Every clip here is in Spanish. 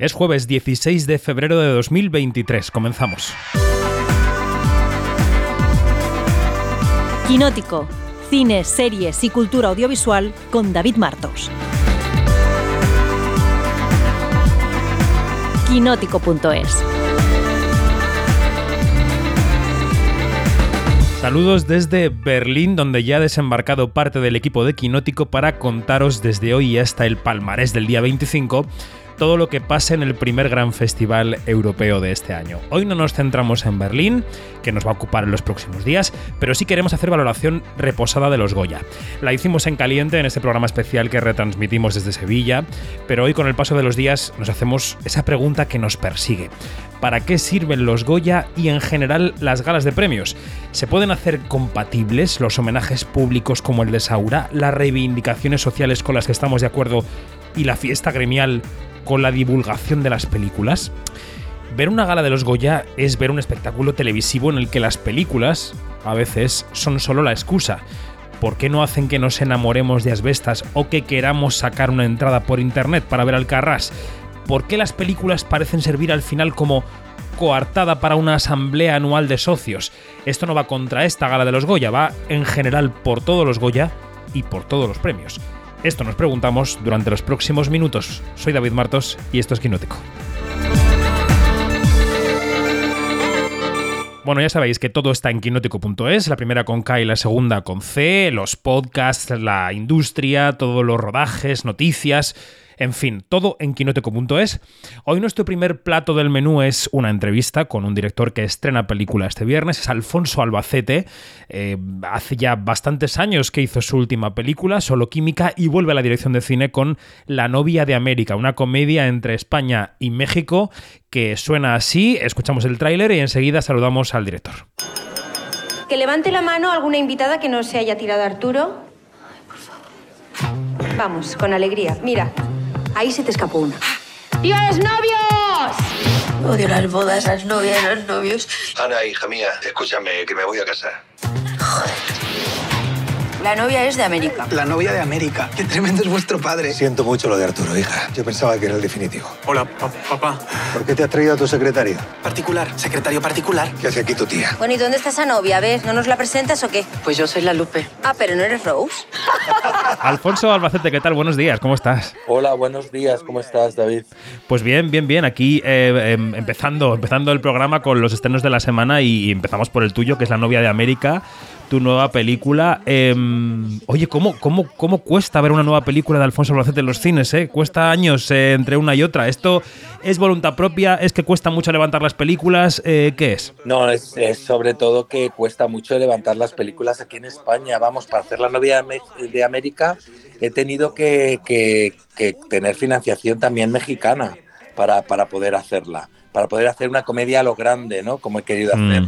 Es jueves 16 de febrero de 2023. Comenzamos. Quinótico. Cine, series y cultura audiovisual con David Martos. Quinótico.es. Saludos desde Berlín, donde ya ha desembarcado parte del equipo de Quinótico para contaros desde hoy hasta el palmarés del día 25 todo lo que pase en el primer gran festival europeo de este año. Hoy no nos centramos en Berlín, que nos va a ocupar en los próximos días, pero sí queremos hacer valoración reposada de los Goya. La hicimos en caliente en este programa especial que retransmitimos desde Sevilla, pero hoy con el paso de los días nos hacemos esa pregunta que nos persigue. ¿Para qué sirven los Goya y en general las galas de premios? ¿Se pueden hacer compatibles los homenajes públicos como el de Saura, las reivindicaciones sociales con las que estamos de acuerdo y la fiesta gremial con la divulgación de las películas? Ver una gala de los Goya es ver un espectáculo televisivo en el que las películas, a veces, son solo la excusa. ¿Por qué no hacen que nos enamoremos de asbestas o que queramos sacar una entrada por internet para ver al Carras? ¿Por qué las películas parecen servir al final como coartada para una asamblea anual de socios? Esto no va contra esta gala de los Goya, va en general por todos los Goya y por todos los premios. Esto nos preguntamos durante los próximos minutos. Soy David Martos y esto es Quinótico. Bueno, ya sabéis que todo está en quinótico.es, la primera con K y la segunda con C, los podcasts, la industria, todos los rodajes, noticias en fin, todo en quinoteco.es. Hoy nuestro primer plato del menú es una entrevista con un director que estrena película este viernes, es Alfonso Albacete. Eh, hace ya bastantes años que hizo su última película, Solo Química, y vuelve a la dirección de cine con La novia de América, una comedia entre España y México que suena así. Escuchamos el tráiler y enseguida saludamos al director. Que levante la mano alguna invitada que no se haya tirado Arturo. Ay, por favor. Vamos, con alegría. Mira, Ahí se te escapó una. ¡Viva los novios! Odio las bodas, las novias, los novios. Ana, hija mía, escúchame, que me voy a casar. Joder. La novia es de América. La novia de América. Qué tremendo es vuestro padre. Siento mucho lo de Arturo, hija. Yo pensaba que era el definitivo. Hola, papá. ¿Por qué te has traído a tu secretario? Particular, secretario particular. ¿Qué hace aquí tu tía? Bueno, ¿y dónde está esa novia? ¿Ves? ¿No nos la presentas o qué? Pues yo soy la Lupe. Ah, pero no eres Rose. Alfonso Albacete, ¿qué tal? Buenos días, ¿cómo estás? Hola, buenos días, ¿cómo estás, David? Pues bien, bien, bien. Aquí eh, em, empezando, empezando el programa con los estrenos de la semana y empezamos por el tuyo, que es La novia de América tu nueva película. Em, oye, ¿cómo, cómo, ¿cómo cuesta ver una nueva película de Alfonso Albacete en los cines? Eh? Cuesta años eh, entre una y otra. ¿Esto es voluntad propia? ¿Es que cuesta mucho levantar las películas? Eh, ¿Qué es? No, es, sobre todo que cuesta mucho levantar las películas aquí en España. Vamos, para hacer La novia de América he tenido que, tener financiación también mexicana para, para poder hacerla. Para poder hacer una comedia a lo grande, ¿no? Como he querido hacer.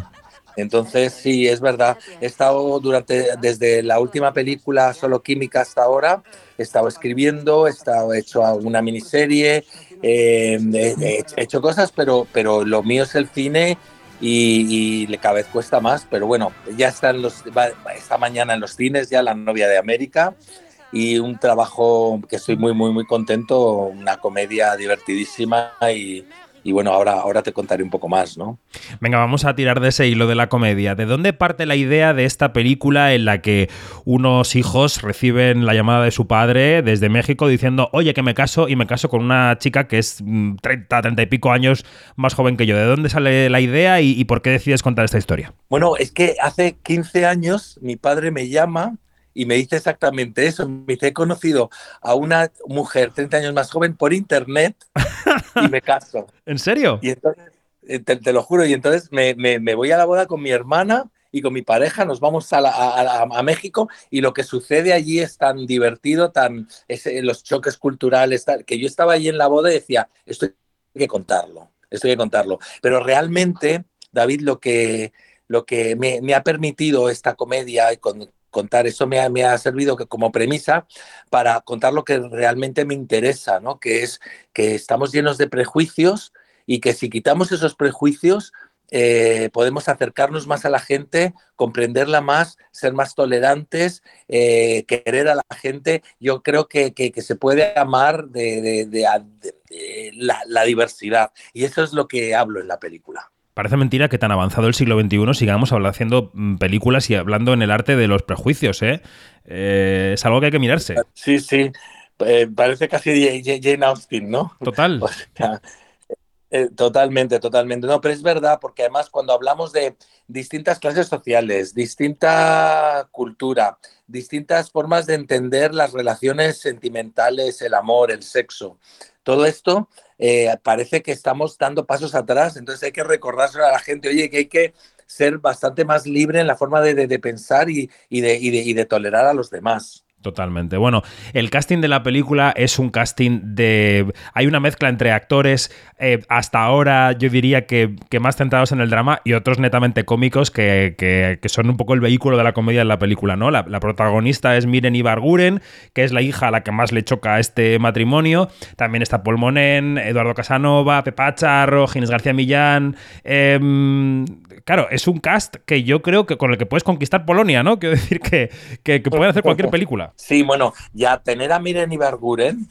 Entonces, sí, es verdad. He estado durante, desde la última película Solo Química hasta ahora, he estado escribiendo, he estado hecho alguna miniserie, eh, he, hecho cosas, pero, pero lo mío es el cine y, y, cada vez cuesta más. Pero bueno, ya está los, esta mañana en los cines, ya La novia de América y un trabajo que estoy muy, muy, muy contento, una comedia divertidísima y, y bueno, ahora, ahora te contaré un poco más, ¿no? Venga, vamos a tirar de ese hilo de la comedia. ¿De dónde parte la idea de esta película en la que unos hijos reciben la llamada de su padre desde México diciendo, oye, que me caso y me caso con una chica que es 30, mm, 30 y pico años más joven que yo? ¿De dónde sale la idea y, y por qué decides contar esta historia? Bueno, es que hace 15 años mi padre me llama y me dice exactamente eso. Me dice, he conocido a una mujer 30 años más joven por internet y me caso. ¿En serio? Y entonces, eh, te, lo juro, y entonces me, voy a la boda con mi hermana y con mi pareja, nos vamos a, a, México y lo que sucede allí es tan divertido, tan los choques culturales, que yo estaba allí en la boda y decía, esto hay que contarlo, esto hay que contarlo. Pero realmente, David, lo que, lo que me, me ha permitido esta comedia con, contar. Eso me ha, me ha servido como premisa para contar lo que realmente me interesa, ¿no? que es que estamos llenos de prejuicios y que si quitamos esos prejuicios eh, podemos acercarnos más a la gente, comprenderla más, ser más tolerantes, eh, querer a la gente. Yo creo que, que, se puede amar de, de, la diversidad y eso es lo que hablo en la película. Parece mentira que tan avanzado el siglo XXI sigamos haciendo mm, películas y hablando en el arte de los prejuicios, ¿eh? Eh, es algo que hay que mirarse. Sí, sí. Eh, parece casi Jane Austen, ¿no? Total. O sea, eh, totalmente, totalmente. No, pero es verdad, porque además cuando hablamos de distintas clases sociales, distinta cultura, distintas formas de entender las relaciones sentimentales, el amor, el sexo, todo esto eh, parece que estamos dando pasos atrás, entonces hay que recordárselo a la gente, oye, que hay que ser bastante más libre en la forma de, de, de pensar y, y, de, y, y de tolerar a los demás. Totalmente. Bueno, el casting de la película es un casting de... Hay una mezcla entre actores eh, hasta ahora yo diría que, que, más centrados en el drama y otros netamente cómicos que, que, son un poco el vehículo de la comedia en la película, ¿no? La, la, protagonista es Miren Ibarguren, que es la hija a la que más le choca este matrimonio. También está Paul Monen, Eduardo Casanova, Pepa Charro, Ginés García Millán... Eh, claro, es un cast que yo creo que con el que puedes conquistar Polonia, ¿no? Quiero decir que, que, que pueden hacer cualquier película. Sí, bueno, ya tener a Miren Ibarguren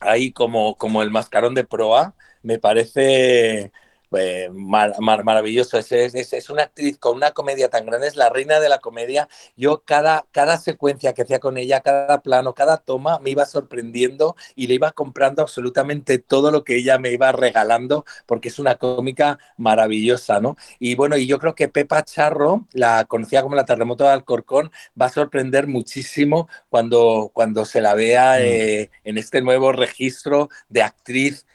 ahí como, como el mascarón de proa me parece eh, mar, mar, maravilloso. Es, es, es, una actriz con una comedia tan grande, es la reina de la comedia. Yo cada, cada secuencia que hacía con ella, cada plano, cada toma, me iba sorprendiendo y le iba comprando absolutamente todo lo que ella me iba regalando, porque es una cómica maravillosa, ¿no? Y bueno, y yo creo que Pepa Charro, la conocida como la terremoto de Alcorcón, va a sorprender muchísimo cuando, cuando se la vea eh, en este nuevo registro de actriz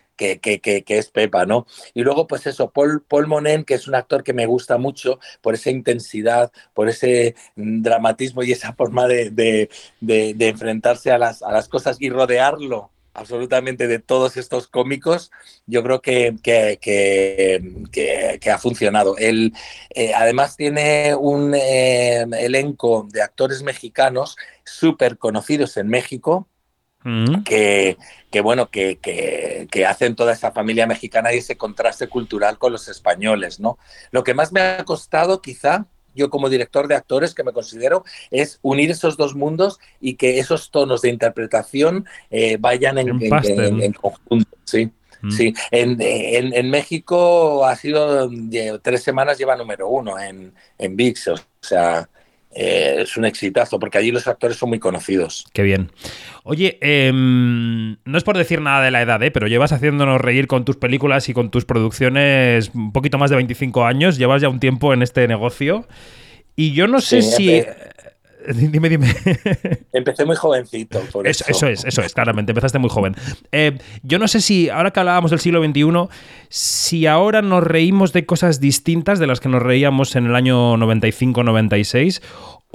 que, es Pepa, ¿no? Y luego, pues eso, Paul, Paul Monen, que es un actor que me gusta mucho por esa intensidad, por ese dramatismo y esa forma de, enfrentarse a las, a las cosas y rodearlo absolutamente de todos estos cómicos, yo creo que, que ha funcionado. Él eh, además tiene un eh, elenco de actores mexicanos súper conocidos en México, Mm. Que, que, bueno, que, que, que, hacen toda esa familia mexicana y ese contraste cultural con los españoles, ¿no? Lo que más me ha costado, quizá, yo como director de actores que me considero, es unir esos dos mundos y que esos tonos de interpretación eh, vayan en, en, en, en, conjunto, ¿sí? Mm. Sí, en, en, en, México ha sido tres semanas lleva número uno en, en VIX, o sea, eh, es un exitazo, porque allí los actores son muy conocidos. Qué bien. Oye, eh, no es por decir nada de la edad, ¿eh? pero llevas haciéndonos reír con tus películas y con tus producciones un poquito más de 25 años, llevas ya un tiempo en este negocio. Y yo no sé sí, si... dime, dime. Empecé muy jovencito. Por eso, eso. eso es, eso es, claramente, empezaste muy joven. Eh, yo no sé si, ahora que hablábamos del siglo XXI, si ahora nos reímos de cosas distintas de las que nos reíamos en el año 95-96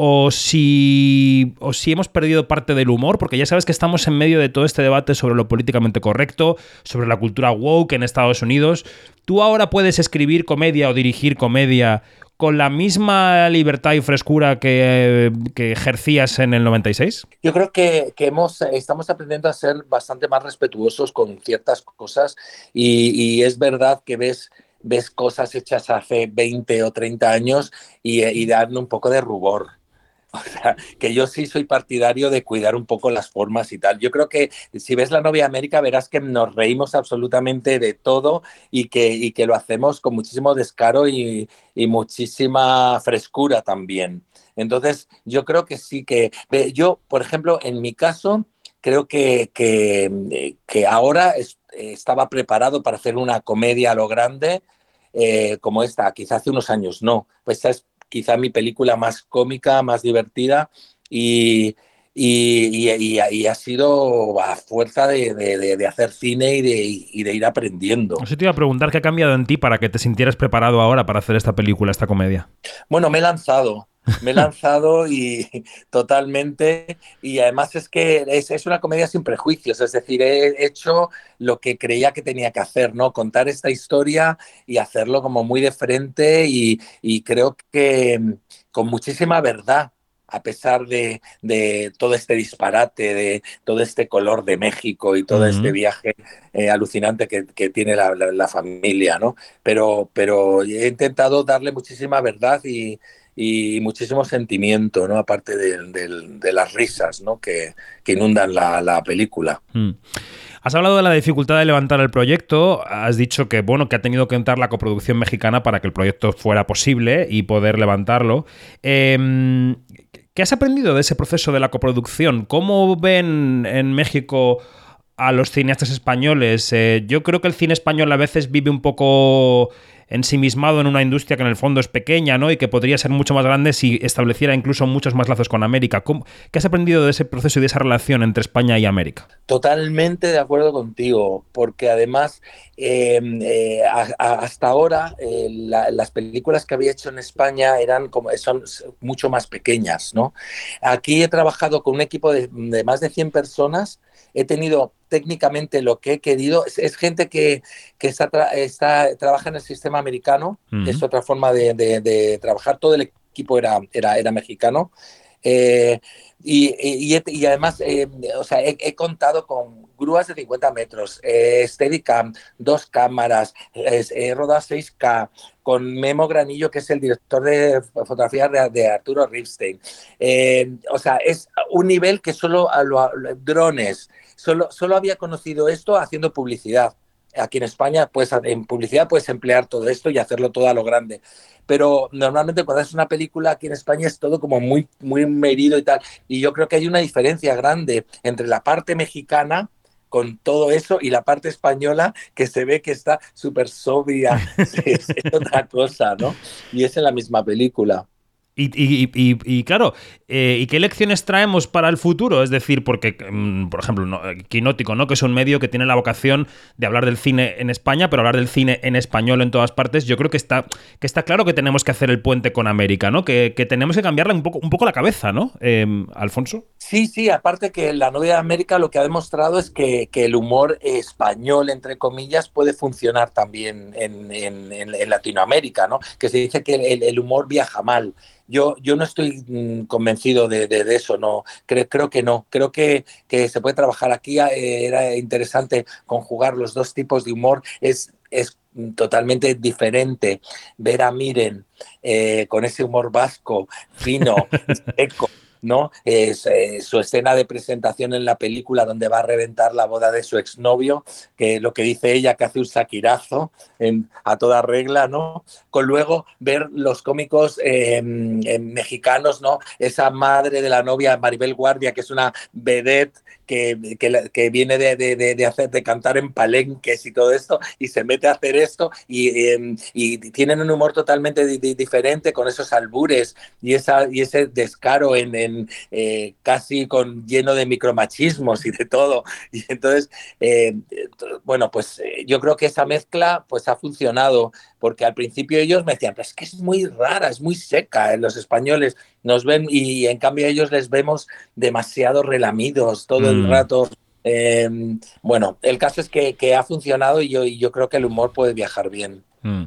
o si, o si hemos perdido parte del humor, porque ya sabes que estamos en medio de todo este debate sobre lo políticamente correcto, sobre la cultura woke en Estados Unidos. ¿Tú ahora puedes escribir comedia o dirigir comedia con la misma libertad y frescura que, que, ejercías en el 96? Yo creo que, que hemos, estamos aprendiendo a ser bastante más respetuosos con ciertas cosas y, es verdad que ves ves cosas hechas hace 20 o 30 años y, y un poco de rubor. O sea, que yo sí soy partidario de cuidar un poco las formas y tal. Yo creo que si ves la novia América verás que nos reímos absolutamente de todo y que, y que lo hacemos con muchísimo descaro y, y muchísima frescura también. Entonces, yo creo que sí que... Yo, por ejemplo, en mi caso, creo que, que, ahora es, estaba preparado para hacer una comedia a lo grande eh, como esta, quizás hace unos años no. Pues es quizá mi película más cómica, más divertida y, y, y, y, ha sido a fuerza de, de, de hacer cine y de, y de, ir aprendiendo. Eso te iba a preguntar qué ha cambiado en ti para que te sintieras preparado ahora para hacer esta película, esta comedia. Bueno, me he lanzado. Me he lanzado y totalmente, y además es que es, es, una comedia sin prejuicios, es decir, he hecho lo que creía que tenía que hacer, ¿no? Contar esta historia y hacerlo como muy de frente y, y creo que con muchísima verdad, a pesar de, de, todo este disparate, de todo este color de México y todo uh -huh. este viaje eh, alucinante que, que tiene la, la, la, familia, ¿no? Pero, pero he intentado darle muchísima verdad y, y muchísimo sentimiento, ¿no? Aparte de, de, de las risas, ¿no? Que, que inundan la, la película. Mm. Has hablado de la dificultad de levantar el proyecto, has dicho que bueno que ha tenido que entrar la coproducción mexicana para que el proyecto fuera posible y poder levantarlo. Eh, ¿Qué has aprendido de ese proceso de la coproducción? ¿Cómo ven en México a los cineastas españoles? Eh, yo creo que el cine español a veces vive un poco ensimismado en una industria que en el fondo es pequeña, ¿no? Y que podría ser mucho más grande si estableciera incluso muchos más lazos con América. ¿Cómo, ¿Qué has aprendido de ese proceso y de esa relación entre España y América? Totalmente de acuerdo contigo, porque además eh, eh, hasta ahora eh, la, las películas que había hecho en España eran como son mucho más pequeñas, ¿no? Aquí he trabajado con un equipo de, más de 100 personas he tenido técnicamente lo que he querido. Es, es gente que, que está, está, trabaja en el sistema americano, uh -huh. es otra forma de, de, de, trabajar. Todo el equipo era, era, era mexicano. Eh, y, y, y, además, eh, o sea, he, he, contado con grúas de 50 metros, eh, Steadicam, dos cámaras, he rodado 6K, con Memo Granillo, que es el director de fotografía de, de Arturo Ripstein. Eh, o sea, es un nivel que solo a lo, a, drones, solo, solo había conocido esto haciendo publicidad aquí en España, pues en publicidad puedes emplear todo esto y hacerlo todo a lo grande. Pero normalmente cuando haces una película aquí en España es todo como muy, muy medido y tal. Y yo creo que hay una diferencia grande entre la parte mexicana con todo eso y la parte española que se ve que está súper sobria, es, es, otra cosa, ¿no? Y es en la misma película. Y, y, y, y, claro, eh, ¿y qué lecciones traemos para el futuro? Es decir, porque, mm, por ejemplo, no, Quinótico, ¿no? que es un medio que tiene la vocación de hablar del cine en España, pero hablar del cine en español en todas partes, yo creo que está, que está claro que tenemos que hacer el puente con América, ¿no? Que, que tenemos que cambiarle un poco, un poco la cabeza, ¿no? Eh, Alfonso. Sí, sí, aparte que la novia de América lo que ha demostrado es que, que el humor español, entre comillas, puede funcionar también en, en, en Latinoamérica, ¿no? Que se dice que el, el humor viaja mal yo, yo no estoy mm, convencido de, de, de, eso, no, creo, creo que no, creo que, que se puede trabajar aquí, eh, era interesante conjugar los dos tipos de humor, es, es totalmente diferente ver a Miren eh, con ese humor vasco, fino, seco, ¿no? Es, eh, su escena de presentación en la película donde va a reventar la boda de su exnovio, que lo que dice ella que hace un saquirazo en, a toda regla, ¿no? Con luego ver los cómicos eh, mexicanos, ¿no? Esa madre de la novia Maribel Guardia, que es una vedette que, que, que viene de, de, de, hacer, de cantar en palenques y todo esto, y se mete a hacer esto, y, eh, y tienen un humor totalmente di, diferente con esos albures y, esa, y ese descaro en eh, casi con lleno de micromachismos y de todo. Y entonces, eh, bueno, pues eh, yo creo que esa mezcla pues ha funcionado, porque al principio ellos me decían, es que es muy rara, es muy seca, los españoles nos ven y en cambio ellos les vemos demasiado relamidos todo mm. el rato. Eh, bueno, el caso es que, que ha funcionado y yo, y yo, creo que el humor puede viajar bien. Mm.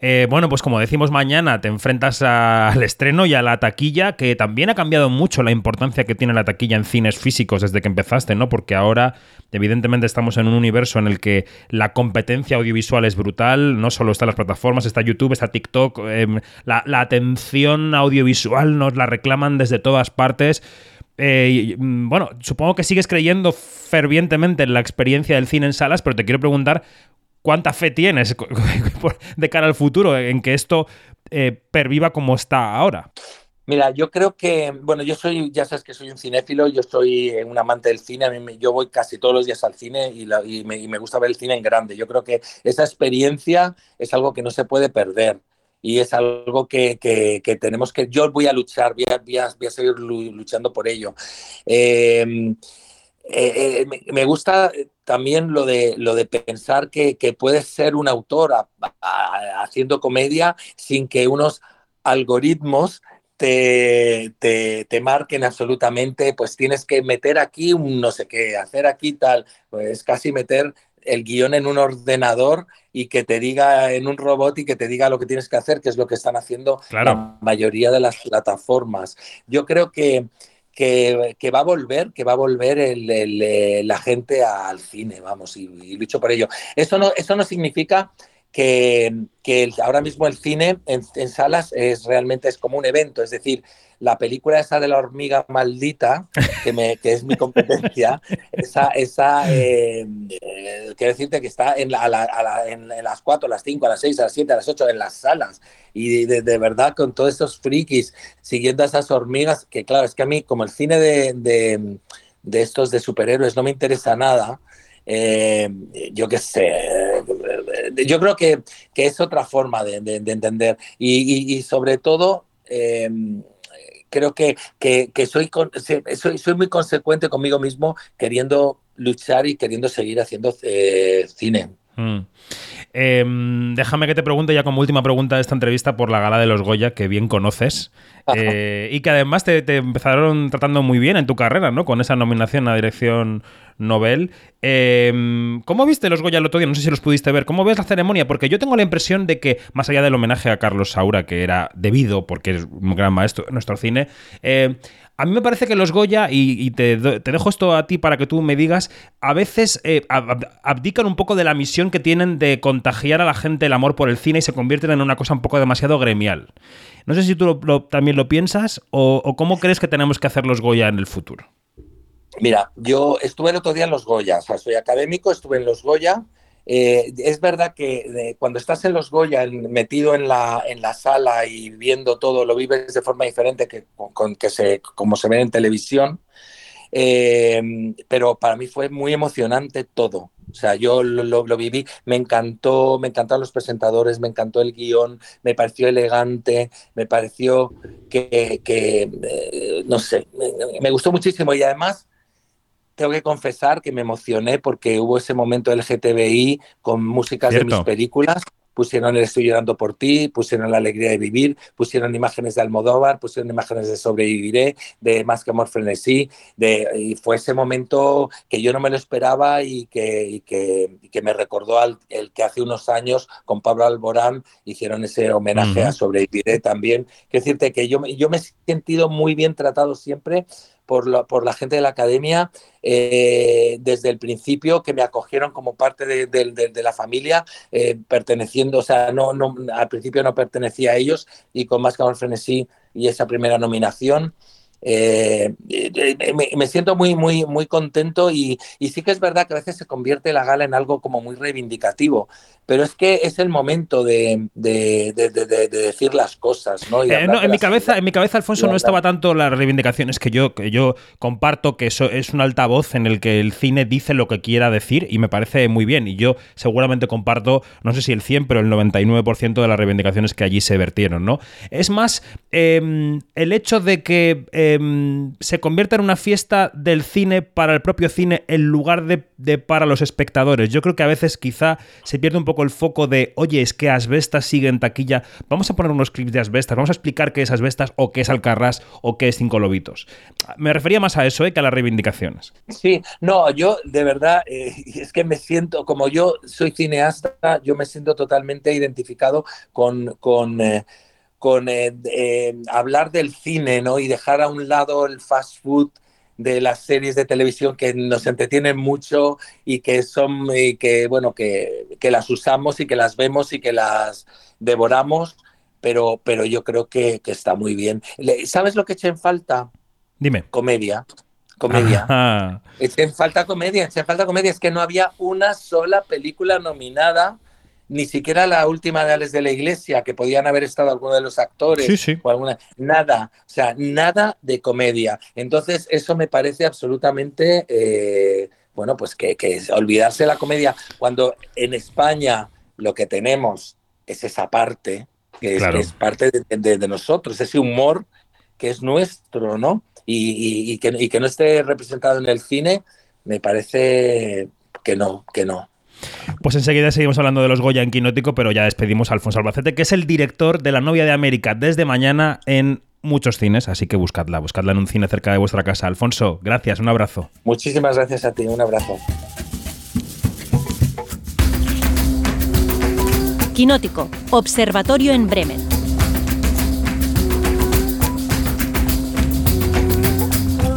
Eh, bueno, pues como decimos mañana, te enfrentas al estreno y a la taquilla, que también ha cambiado mucho la importancia que tiene la taquilla en cines físicos desde que empezaste, ¿no? Porque ahora, evidentemente, estamos en un universo en el que la competencia audiovisual es brutal, no solo están las plataformas, está YouTube, está TikTok, eh, la, atención audiovisual nos la reclaman desde todas partes. Eh, bueno, supongo que sigues creyendo fervientemente en la experiencia del cine en salas, pero te quiero preguntar cuánta fe tienes de cara al futuro en que esto eh, perviva como está ahora. Mira, yo creo que, bueno, yo soy, ya sabes que soy un cinéfilo, yo soy un amante del cine, yo voy casi todos los días al cine y, me, gusta ver el cine en grande. Yo creo que esa experiencia es algo que no se puede perder y es algo que, tenemos que, yo voy a luchar, voy a, voy a, voy a seguir luchando por ello. Eh, eh, me, me, gusta también lo de, lo de pensar que, que puedes ser un autor a, a, haciendo comedia sin que unos algoritmos te, te, te, marquen absolutamente, pues tienes que meter aquí un no sé qué, hacer aquí tal, pues casi meter el guion en un ordenador y que te diga en un robot y que te diga lo que tienes que hacer, que es lo que están haciendo la mayoría de las plataformas. Yo creo que, que, va a volver, que va a volver el, la gente al cine, vamos, y, y, lucho por ello. Eso no, eso no significa que, que ahora mismo el cine en, en, salas es realmente es como un evento, es decir, la película esa de la hormiga maldita, que, me, que es mi competencia, esa, esa eh, eh, quiero decirte que está en, la, a la, en, las 4, a las 5, a las 6, a las 7, a las 8, en las salas, y de, de, verdad con todos estos frikis siguiendo a esas hormigas, que claro, es que a mí como el cine de, de, de estos de superhéroes no me interesa nada, eh, yo qué sé, yo creo que, que, es otra forma de, de, de entender y, sobre todo eh, creo que, que, soy, soy, soy, muy consecuente conmigo mismo queriendo luchar y queriendo seguir haciendo eh, cine. Mm. Eh, déjame que te pregunte ya como última pregunta de esta entrevista por la gala de los Goya, que bien conoces, eh, y que además te, te, empezaron tratando muy bien en tu carrera, ¿no? Con esa nominación a dirección Nobel. Eh, ¿Cómo viste los Goya el otro día? No sé si los pudiste ver. ¿Cómo ves la ceremonia? Porque yo tengo la impresión de que, más allá del homenaje a Carlos Saura, que era debido, porque es un gran maestro en nuestro cine, eh, a mí me parece que los Goya, y, te, te, dejo esto a ti para que tú me digas, a veces eh, abdican un poco de la misión que tienen de contagiar a la gente el amor por el cine y se convierten en una cosa un poco demasiado gremial. No sé si tú también lo piensas o, o cómo crees que tenemos que hacer los Goya en el futuro. Mira, yo estuve el otro día en los Goya, o sea, soy académico, estuve en los Goya. Eh, es verdad que de, cuando estás en los Goya, metido en la, en la sala y viendo todo, lo vives de forma diferente que, con, que se, como se ve en televisión. Eh, pero para mí fue muy emocionante todo. O sea, yo lo, lo, viví, me encantó, me encantaron los presentadores, me encantó el guion, me pareció elegante, me pareció que, eh, no sé, me, gustó muchísimo y además tengo que confesar que me emocioné porque hubo ese momento del GTBI con músicas Cierto. de mis películas pusieron el Estoy llorando por ti, pusieron La alegría de vivir, pusieron imágenes de Almodóvar, pusieron imágenes de Sobreviviré, de Más que amor frenesí, de, y fue ese momento que yo no me lo esperaba y que, y que, y que me recordó al el que hace unos años con Pablo Alborán hicieron ese homenaje a Sobreviviré también. Quiero decirte que yo, yo me he sentido muy bien tratado siempre por la, por la gente de la academia eh, desde el principio, que me acogieron como parte de, de, la familia, eh, perteneciendo, o sea, no, no, al principio no pertenecía a ellos y con Más que Frenesí y esa primera nominación. Eh, me, me, siento muy, muy, muy contento y, y, sí que es verdad que a veces se convierte la gala en algo como muy reivindicativo, pero es que es el momento de, de, de, de decir las cosas, ¿no? Eh, no en, mi cabeza, en mi cabeza, Alfonso, no estaba tanto las reivindicaciones que yo, que yo comparto que eso es un altavoz en el que el cine dice lo que quiera decir y me parece muy bien. Y yo seguramente comparto, no sé si el 100, pero el 99% de las reivindicaciones que allí se vertieron, ¿no? Es más, eh, el hecho de que eh, se convierta en una fiesta del cine para el propio cine en lugar de, de, para los espectadores. Yo creo que a veces quizá se pierde un poco el foco de, oye, es que Asbestas sigue en taquilla, vamos a poner unos clips de Asbestas, vamos a explicar qué es Asbestas o qué es Alcarrás o qué es Cinco Lobitos. Me refería más a eso ¿eh? que a las reivindicaciones. Sí, no, yo de verdad, eh, es que me siento, como yo soy cineasta, yo me siento totalmente identificado con... con eh, con eh, eh, hablar del cine ¿no? y dejar a un lado el fast food de las series de televisión que nos entretienen mucho y que son y que bueno que, que, las usamos y que las vemos y que las devoramos pero pero yo creo que, que está muy bien. Sabes lo que eché en falta dime. Comedia comedia. Ajá. eché en falta comedia eché en falta comedia. Es que no había una sola película nominada ni siquiera la última de Alex de la Iglesia, que podían haber estado algunos de los actores, sí, sí. o alguna, nada, o sea, nada de comedia. Entonces, eso me parece absolutamente, eh, bueno, pues que, que es olvidarse de la comedia, cuando en España lo que tenemos es esa parte, que es, claro. que es parte de, de, de, nosotros, ese humor que es nuestro, ¿no? Y, y, y, que, y que no esté representado en el cine, me parece que no, que no. Pues enseguida seguimos hablando de los Goya en Quinótico, pero ya despedimos a Alfonso Albacete, que es el director de La novia de América desde mañana en muchos cines, así que buscadla, buscadla en un cine cerca de vuestra casa. Alfonso, gracias, un abrazo. Muchísimas gracias a ti, un abrazo. Quinótico, Observatorio en Bremen.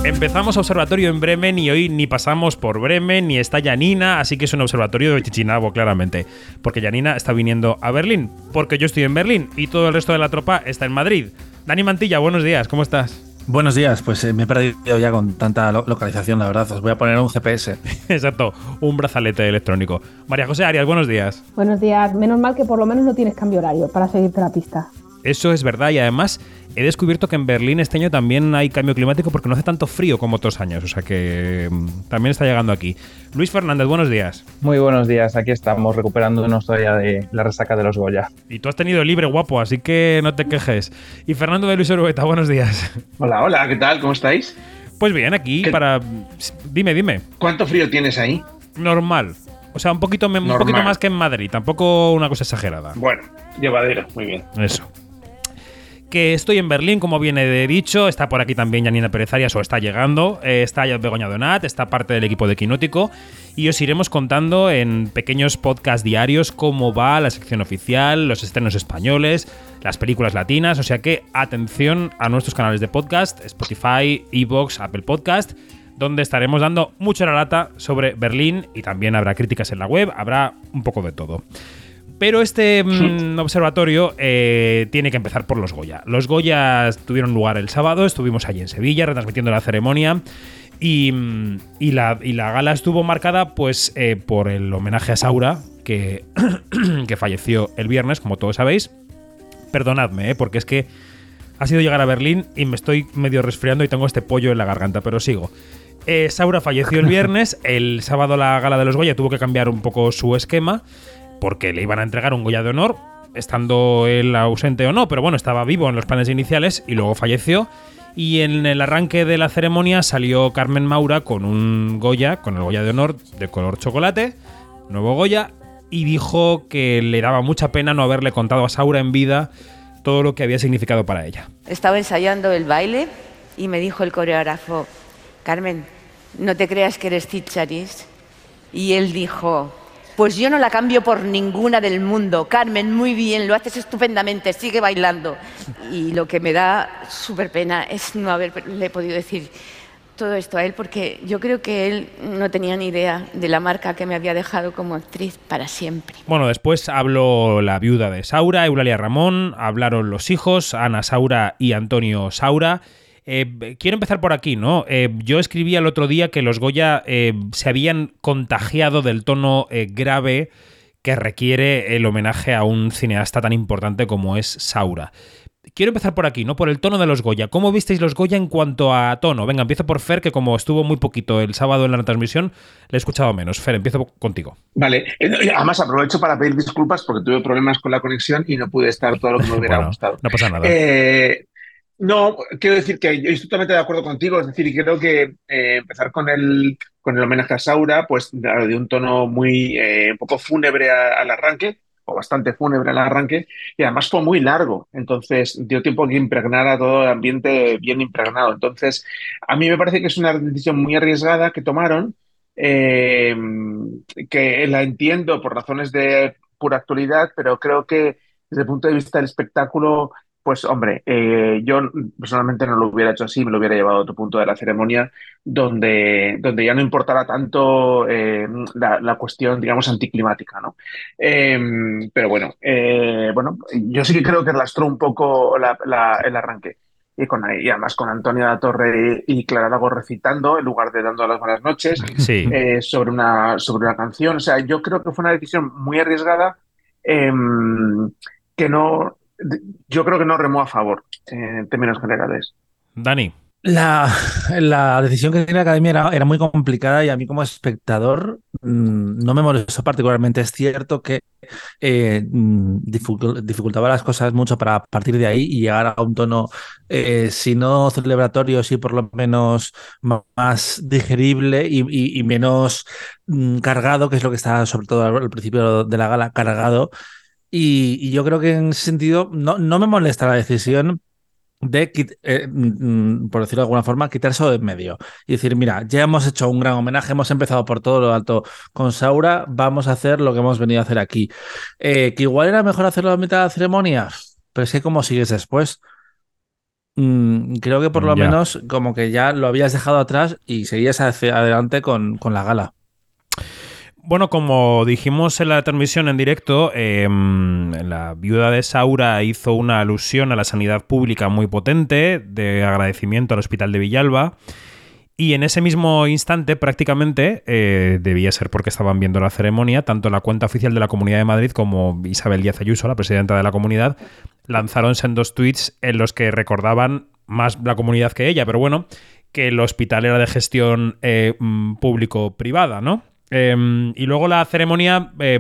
Empezamos observatorio en Bremen y hoy ni pasamos por Bremen ni está Janina, así que es un observatorio de Chichinabo, claramente. Porque Janina está viniendo a Berlín, porque yo estoy en Berlín y todo el resto de la tropa está en Madrid. Dani Mantilla, buenos días, ¿cómo estás? Buenos días, pues eh, me he perdido ya con tanta lo- localización, la verdad. Os voy a poner un GPS. Exacto, un brazalete electrónico. María José Arias, buenos días. Buenos días. Menos mal que por lo menos no tienes cambio horario para seguirte la pista. Eso es verdad y además he descubierto que en Berlín este año también hay cambio climático porque no hace tanto frío como otros años, o sea que mm, también está llegando aquí. Luis Fernández, buenos días. Muy buenos días, aquí estamos recuperándonos todavía de la resaca de los Goya. Y tú has tenido libre, guapo, así que no te quejes. Y Fernando de Luis Orueta, buenos días. Hola, hola, ¿qué tal? ¿Cómo estáis? Pues bien, aquí ¿Qué? para... Dime, dime. ¿Cuánto frío tienes ahí? Normal. O sea, un poquito, un poquito más que en Madrid, tampoco una cosa exagerada. Bueno, llevadero, muy bien. Eso. Que estoy en Berlín, como viene de dicho. Está por aquí también Janina Pérez Arias, o está llegando. Eh, está Begoña Donat, está parte del equipo de Quinótico. Y os iremos contando en pequeños podcasts diarios cómo va la sección oficial, los estrenos españoles, las películas latinas. O sea que atención a nuestros canales de podcast: Spotify, Evox, Apple Podcast donde estaremos dando mucha la lata sobre Berlín y también habrá críticas en la web, habrá un poco de todo. Pero este mm, observatorio eh, tiene que empezar por los Goya. Los Goya tuvieron lugar el sábado, estuvimos allí en Sevilla retransmitiendo la ceremonia. Y, mm, y la, y la gala estuvo marcada pues eh, por el homenaje a Saura, que, que falleció el viernes, como todos sabéis. Perdonadme, eh, porque es que ha sido llegar a Berlín y me estoy medio resfriando y tengo este pollo en la garganta, pero sigo. Eh, Saura falleció el viernes, el sábado la gala de los Goya tuvo que cambiar un poco su esquema porque le iban a entregar un Goya de honor, estando él ausente o no, pero bueno, estaba vivo en los planes iniciales y luego falleció. Y en el arranque de la ceremonia salió Carmen Maura con un Goya, con el Goya de honor de color chocolate, nuevo Goya, y dijo que le daba mucha pena no haberle contado a Saura en vida todo lo que había significado para ella. Estaba ensayando el baile y me dijo el coreógrafo, Carmen, no te creas que eres Titcharis. Y él dijo, pues yo no la cambio por ninguna del mundo. Carmen, muy bien, lo haces estupendamente, sigue bailando. Y lo que me da súper pena es no haberle podido decir todo esto a él porque yo creo que él no tenía ni idea de la marca que me había dejado como actriz para siempre. Bueno, después habló la viuda de Saura, Eulalia Ramón, hablaron los hijos, Ana Saura y Antonio Saura. Eh, quiero empezar por aquí, ¿no? Eh, yo escribí el otro día que los Goya eh, se habían contagiado del tono grave que requiere el homenaje a un cineasta tan importante como es Saura. Quiero empezar por aquí, ¿no? Por el tono de los Goya. ¿Cómo visteis los Goya en cuanto a tono? Venga, empiezo por Fer, que como estuvo muy poquito el sábado en la transmisión, le he escuchado menos. Fer, empiezo contigo. Vale, además aprovecho para pedir disculpas porque tuve problemas con la conexión y no pude estar todo lo que me hubiera Bueno, gustado. no pasa nada. Eh, no, quiero decir que yo estoy totalmente de acuerdo contigo, es decir, creo que eh, empezar con el, con el homenaje a Saura, pues de, un tono muy, eh, un poco fúnebre al arranque, o bastante fúnebre al arranque, y además fue muy largo, entonces dio tiempo que impregnara todo el ambiente bien impregnado. Entonces, a mí me parece que es una decisión muy arriesgada que tomaron, eh, que la entiendo por razones de pura actualidad, pero creo que desde el punto de vista del espectáculo, pues hombre, eh, yo personalmente no lo hubiera hecho así, me lo hubiera llevado a otro punto de la ceremonia donde, donde ya no importara tanto eh, la, la cuestión, digamos, anticlimática, ¿no? Eh, pero bueno, eh, bueno, yo sí que creo que lastró un poco la- la- el arranque. Y, con, y además con Antonio La Torre y Clara Lago recitando en lugar de dando las buenas noches Sí. sobre una, sobre una canción. O sea, yo creo que fue una decisión muy arriesgada em, que no, yo creo que no remó a favor eh, en términos generales. Dani. La, la decisión que tiene la academia era, era muy complicada y a mí como espectador mm, no me molestó particularmente. Es cierto que eh, mm, dificul- dificultaba las cosas mucho para partir de ahí y llegar a un tono, eh, si no celebratorio, sí por lo menos más digerible y, y- y menos mm, cargado, que es lo que está sobre todo al principio de la gala, cargado. Y, y yo creo que en ese sentido no, no me molesta la decisión de, eh, mm, por decirlo de alguna forma, quitarse de en medio y decir, mira, ya hemos hecho un gran homenaje, hemos empezado por todo lo alto con Saura, vamos a hacer lo que hemos venido a hacer aquí. Eh, que igual era mejor hacerlo a mitad de la ceremonia, pero es que como sigues después. Mm, creo que por lo Ya. menos como que ya lo habías dejado atrás y seguías hacia adelante con, con la gala. Bueno, como dijimos en la transmisión en directo, eh, la viuda de Saura hizo una alusión a la sanidad pública muy potente de agradecimiento al Hospital de Villalba. Y en ese mismo instante, prácticamente, eh, debía ser porque estaban viendo la ceremonia, tanto la cuenta oficial de la Comunidad de Madrid como Isabel Díaz Ayuso, la presidenta de la comunidad, lanzaron sendos tweets en los que recordaban más la comunidad que ella, pero bueno, que el hospital era de gestión eh, mm, público-privada, ¿no? Eh, y luego la ceremonia eh,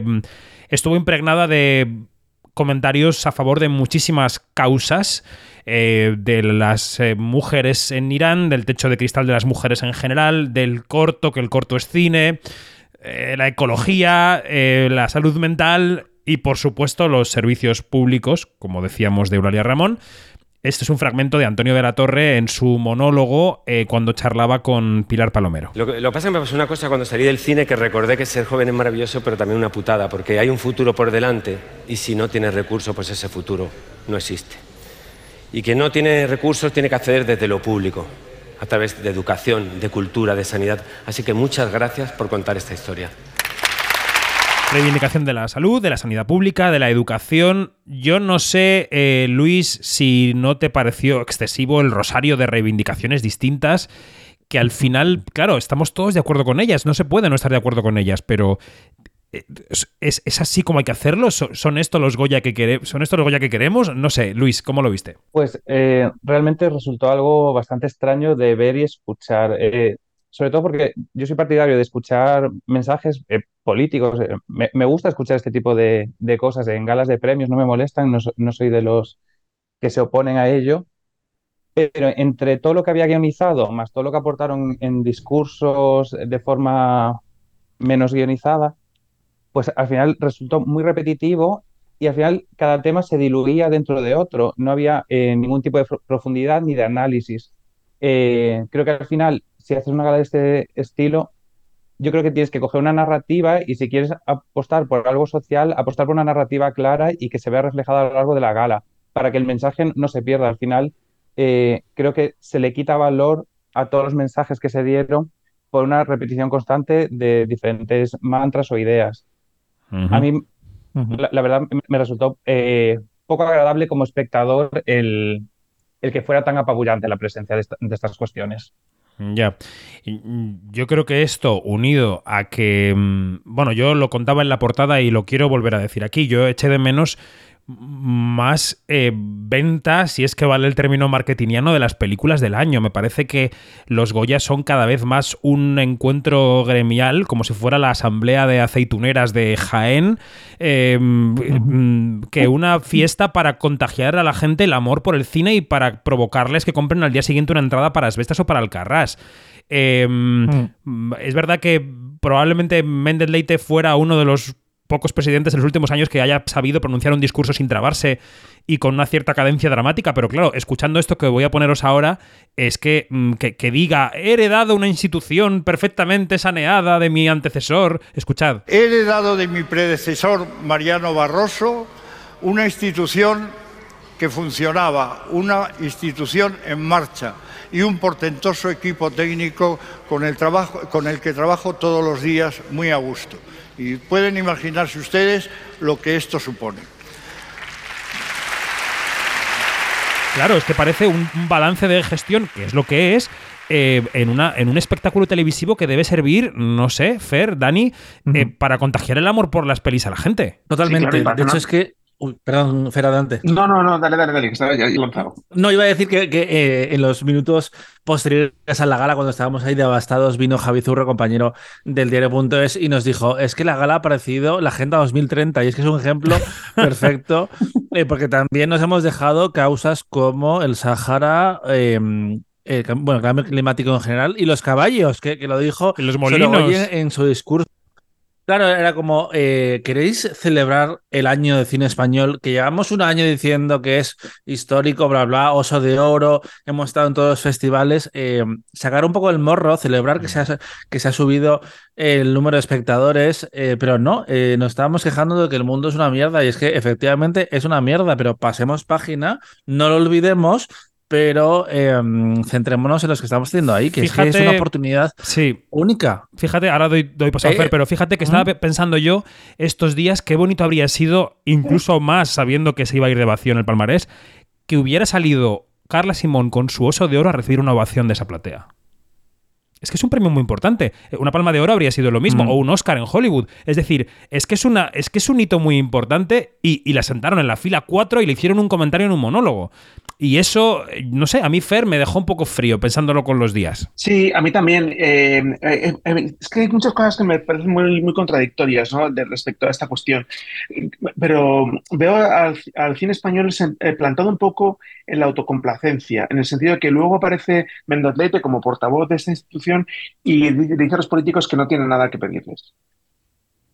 estuvo impregnada de comentarios a favor de muchísimas causas, eh, de las eh, mujeres en Irán, del techo de cristal de las mujeres en general, del corto, que el corto es cine, eh, la ecología, la salud mental y por supuesto los servicios públicos, como decíamos de Eulalia Ramón. Este es un fragmento de Antonio de la Torre en su monólogo eh, cuando charlaba con Pilar Palomero. Lo que, lo que pasa es que me pasó una cosa cuando salí del cine que recordé que ser joven es maravilloso, pero también una putada, porque hay un futuro por delante y si no tienes recursos, pues ese futuro no existe. Y quien no tiene recursos tiene que acceder desde lo público, a través de educación, de cultura, de sanidad. Así que muchas gracias por contar esta historia. Reivindicación de la salud, de la sanidad pública, de la educación. Yo no sé, eh, Luis, si no te pareció excesivo el rosario de reivindicaciones distintas que al final, claro, estamos todos de acuerdo con ellas. No se puede no estar de acuerdo con ellas, pero eh, ¿es, así como hay que hacerlo? ¿Son, son estos los Goya que queremos? ¿Son estos los Goya que queremos? No sé, Luis, ¿cómo lo viste? Pues eh, realmente resultó algo bastante extraño de ver y escuchar. eh, sobre todo porque yo soy partidario de escuchar mensajes eh, políticos. eh, me, me gusta escuchar este tipo de, de cosas en galas de premios, no me molestan, no, no soy de los que se oponen a ello. Pero entre todo lo que había guionizado, más todo lo que aportaron en discursos de forma menos guionizada, pues al final resultó muy repetitivo y al final cada tema se diluía dentro de otro. No había eh, ningún tipo de profundidad ni de análisis. Eh, creo que al final, si haces una gala de este estilo, yo creo que tienes que coger una narrativa y si quieres apostar por algo social, apostar por una narrativa clara y que se vea reflejada a lo largo de la gala, para que el mensaje no se pierda. Al final, eh, creo que se le quita valor a todos los mensajes que se dieron por una repetición constante de diferentes mantras o ideas. A mí, la, la verdad, me- me resultó eh, poco agradable como espectador el, el que fuera tan apabullante la presencia de, esta- de estas cuestiones. Ya. Y, mm, Yo creo que esto, unido a que. mm, Bueno, yo lo contaba en la portada y lo quiero volver a decir aquí. Yo eché de menos más eh, venta, si es que vale el término marketingiano, de las películas del año. Me parece que los Goya son cada vez más un encuentro gremial, como si fuera la asamblea de aceituneras de Jaén, eh, mm, que una fiesta para contagiar a la gente el amor por el cine y para provocarles que compren al día siguiente una entrada para Asbestas o para Alcarrás. Eh, mm, Es verdad que probablemente Méndez Leite fuera uno de los pocos presidentes en los últimos años que haya sabido pronunciar un discurso sin trabarse y con una cierta cadencia dramática, pero claro, escuchando esto que voy a poneros ahora, es que, mm, que, diga, he heredado una institución perfectamente saneada de mi antecesor, escuchad. He heredado de mi predecesor Mariano Barroso una institución que funcionaba, una institución en marcha y un portentoso equipo técnico con el, trabajo, con el que trabajo todos los días muy a gusto. Y pueden imaginarse ustedes lo que esto supone. Claro, es que parece un, balance de gestión, que es lo que es, eh, en, una, en un espectáculo televisivo que debe servir, no sé, Fer, Dani, eh, para contagiar el amor por las pelis a la gente. Totalmente. Sí, claro, de hecho, es que. Uy, perdón, Fer, adelante. No, no, no, dale, dale, dale, que estaba ya lanzado. No, iba a decir que, que, eh, en los minutos posteriores a la gala, cuando estábamos ahí devastados, vino Javi Zurro, compañero del diario.es, y nos dijo, es que la gala ha parecido la Agenda 2030, y es que es un ejemplo perfecto, eh, porque también nos hemos dejado causas como el Sahara, eh, el cam- bueno, el cambio climático en general, y los caballos, que, que lo dijo los Sorogoyen molinos. en su discurso. Claro, era como, eh, ¿queréis celebrar el año de cine español? Que llevamos un año diciendo que es histórico, bla, bla, oso de oro, hemos estado en todos los festivales. eh, sacar un poco el morro, celebrar que se ha, que se ha subido el número de espectadores, eh, pero no, eh, nos estábamos quejando de que el mundo es una mierda y es que efectivamente es una mierda, pero pasemos página, no lo olvidemos. Pero eh, centrémonos en los que estamos haciendo ahí, que es, que es una oportunidad sí. única. Fíjate, ahora doy, doy paso a Eh, Fer, pero fíjate que estaba pe- pensando yo estos días qué bonito habría sido, incluso más sabiendo que se iba a ir de vacío en el palmarés, que hubiera salido Carla Simón con su oso de oro a recibir una ovación de esa platea. Es que es un premio muy importante. Eh, Una palma de oro habría sido lo mismo, Mm. o un Oscar en Hollywood. Es decir, es que es, una, es que es un hito muy importante y, y la sentaron en la fila 4 y le hicieron un comentario en un monólogo. Y eso, eh, no sé, a mí Fer me dejó un poco frío pensándolo con los días. Sí, a mí también. eh, eh, eh, es que hay muchas cosas que me parecen muy, muy contradictorias ¿no? de respecto a esta cuestión. Pero veo al, al cine español plantado un poco en la autocomplacencia, en el sentido de que luego aparece Mendoz Leite como portavoz de esta institución y di- dice a los políticos que no tienen nada que pedirles.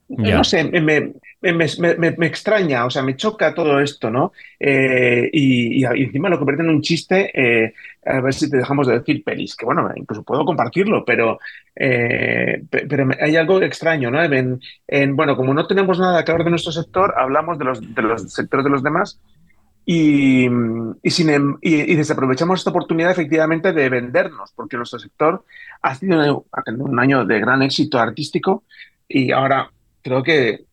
Ya. No sé, me, me- me- me- me extraña, o sea, me choca todo esto, ¿no? Eh, y, y- y encima lo convierte en un chiste, eh, a ver si te dejamos de decir pelis, que bueno, incluso puedo compartirlo, pero, eh, pe- pero hay algo extraño, ¿no? En, en, bueno, como no tenemos nada que hablar de nuestro sector, hablamos de los, de los sectores de los demás y, y, sin em- y- y desaprovechamos esta oportunidad efectivamente de vendernos, porque nuestro sector ha sido un, un año de gran éxito artístico y ahora creo que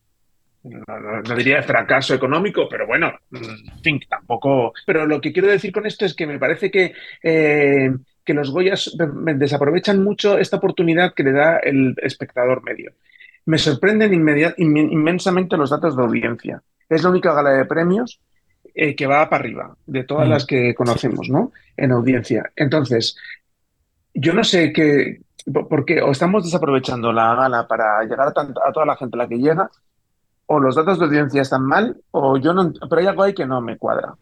no, no- diría fracaso económico, pero bueno, en fin, tampoco. Pero lo que quiero decir con esto es que me parece que, eh, que los Goyas de- desaprovechan mucho esta oportunidad que le da el espectador medio. Me sorprenden inmedia- inmen- inmensamente los datos de audiencia. Es la única gala de premios eh, que va para arriba de todas Mm. las que conocemos, ¿no? En audiencia. Entonces, yo no sé qué, por por qué, o estamos desaprovechando la gala para llegar a, toda la gente a la que llega, o los datos de audiencia están mal, o yo no, pero hay algo ahí que no me cuadra.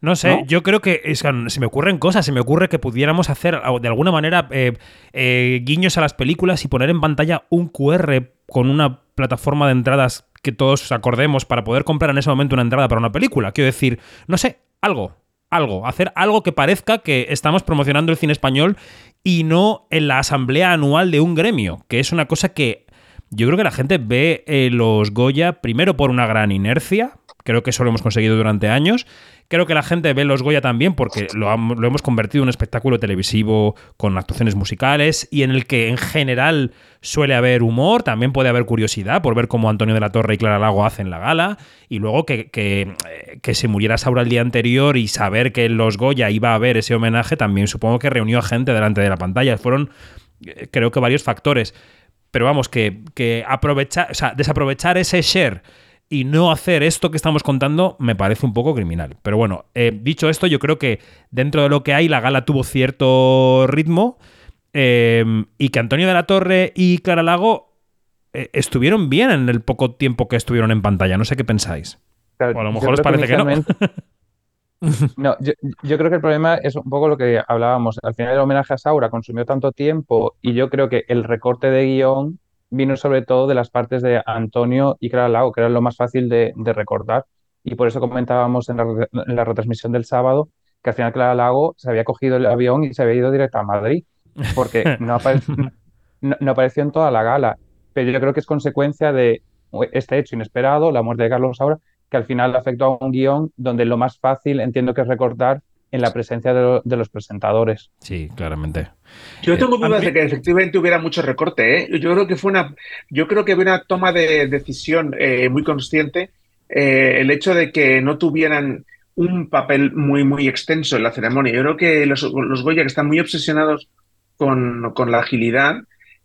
No sé, ¿No? yo creo que es- se me ocurren cosas, se me ocurre que pudiéramos hacer de alguna manera eh, eh, guiños a las películas y poner en pantalla un QR con una plataforma de entradas que todos acordemos para poder comprar en ese momento una entrada para una película. Quiero decir, no sé, algo, algo, hacer algo que parezca que estamos promocionando el cine español y no en la asamblea anual de un gremio, que es una cosa que yo creo que la gente ve eh, los Goya primero por una gran inercia, creo que eso lo hemos conseguido durante años. Creo que la gente ve los Goya también porque lo, hemos convertido en un espectáculo televisivo con actuaciones musicales y en el que en general suele haber humor, también puede haber curiosidad por ver cómo Antonio de la Torre y Clara Lago hacen la gala y luego que, que, eh, que se muriera Saura el día anterior y saber que los Goya iba a haber ese homenaje también supongo que reunió a gente delante de la pantalla. Fueron eh, creo que varios factores. Pero vamos, que, que aprovechar, o sea, desaprovechar ese share y no hacer esto que estamos contando me parece un poco criminal. Pero bueno, eh, dicho esto, yo creo que dentro de lo que hay, la gala tuvo cierto ritmo eh, y que Antonio de la Torre y Clara Lago eh, estuvieron bien en el poco tiempo que estuvieron en pantalla. No sé qué pensáis. Claro, O a lo mejor os creo que parece que no. No, yo, yo creo que el problema es un poco lo que hablábamos. Al final el homenaje a Saura consumió tanto tiempo y yo creo que el recorte de guion vino sobre todo de las partes de Antonio y Clara Lago, que era lo más fácil de, de recordar. Y por eso comentábamos en la, re- en la retransmisión del sábado que al final Clara Lago se había cogido el avión y se había ido directo a Madrid, porque no, apare- no, no apareció en toda la gala. Pero yo creo que es consecuencia de este hecho inesperado, la muerte de Carlos Saura, que al final afectó a un guion donde lo más fácil entiendo que es recordar en la presencia de, lo- de los presentadores. Sí, claramente. Yo Eh, tengo a dudas mí- de que efectivamente hubiera mucho recorte, ¿eh? Yo creo que fue una, yo creo que una toma de decisión eh, muy consciente. eh, el hecho de que no tuvieran un papel muy, muy extenso en la ceremonia. Yo creo que los, los Goya que están muy obsesionados con, con la agilidad.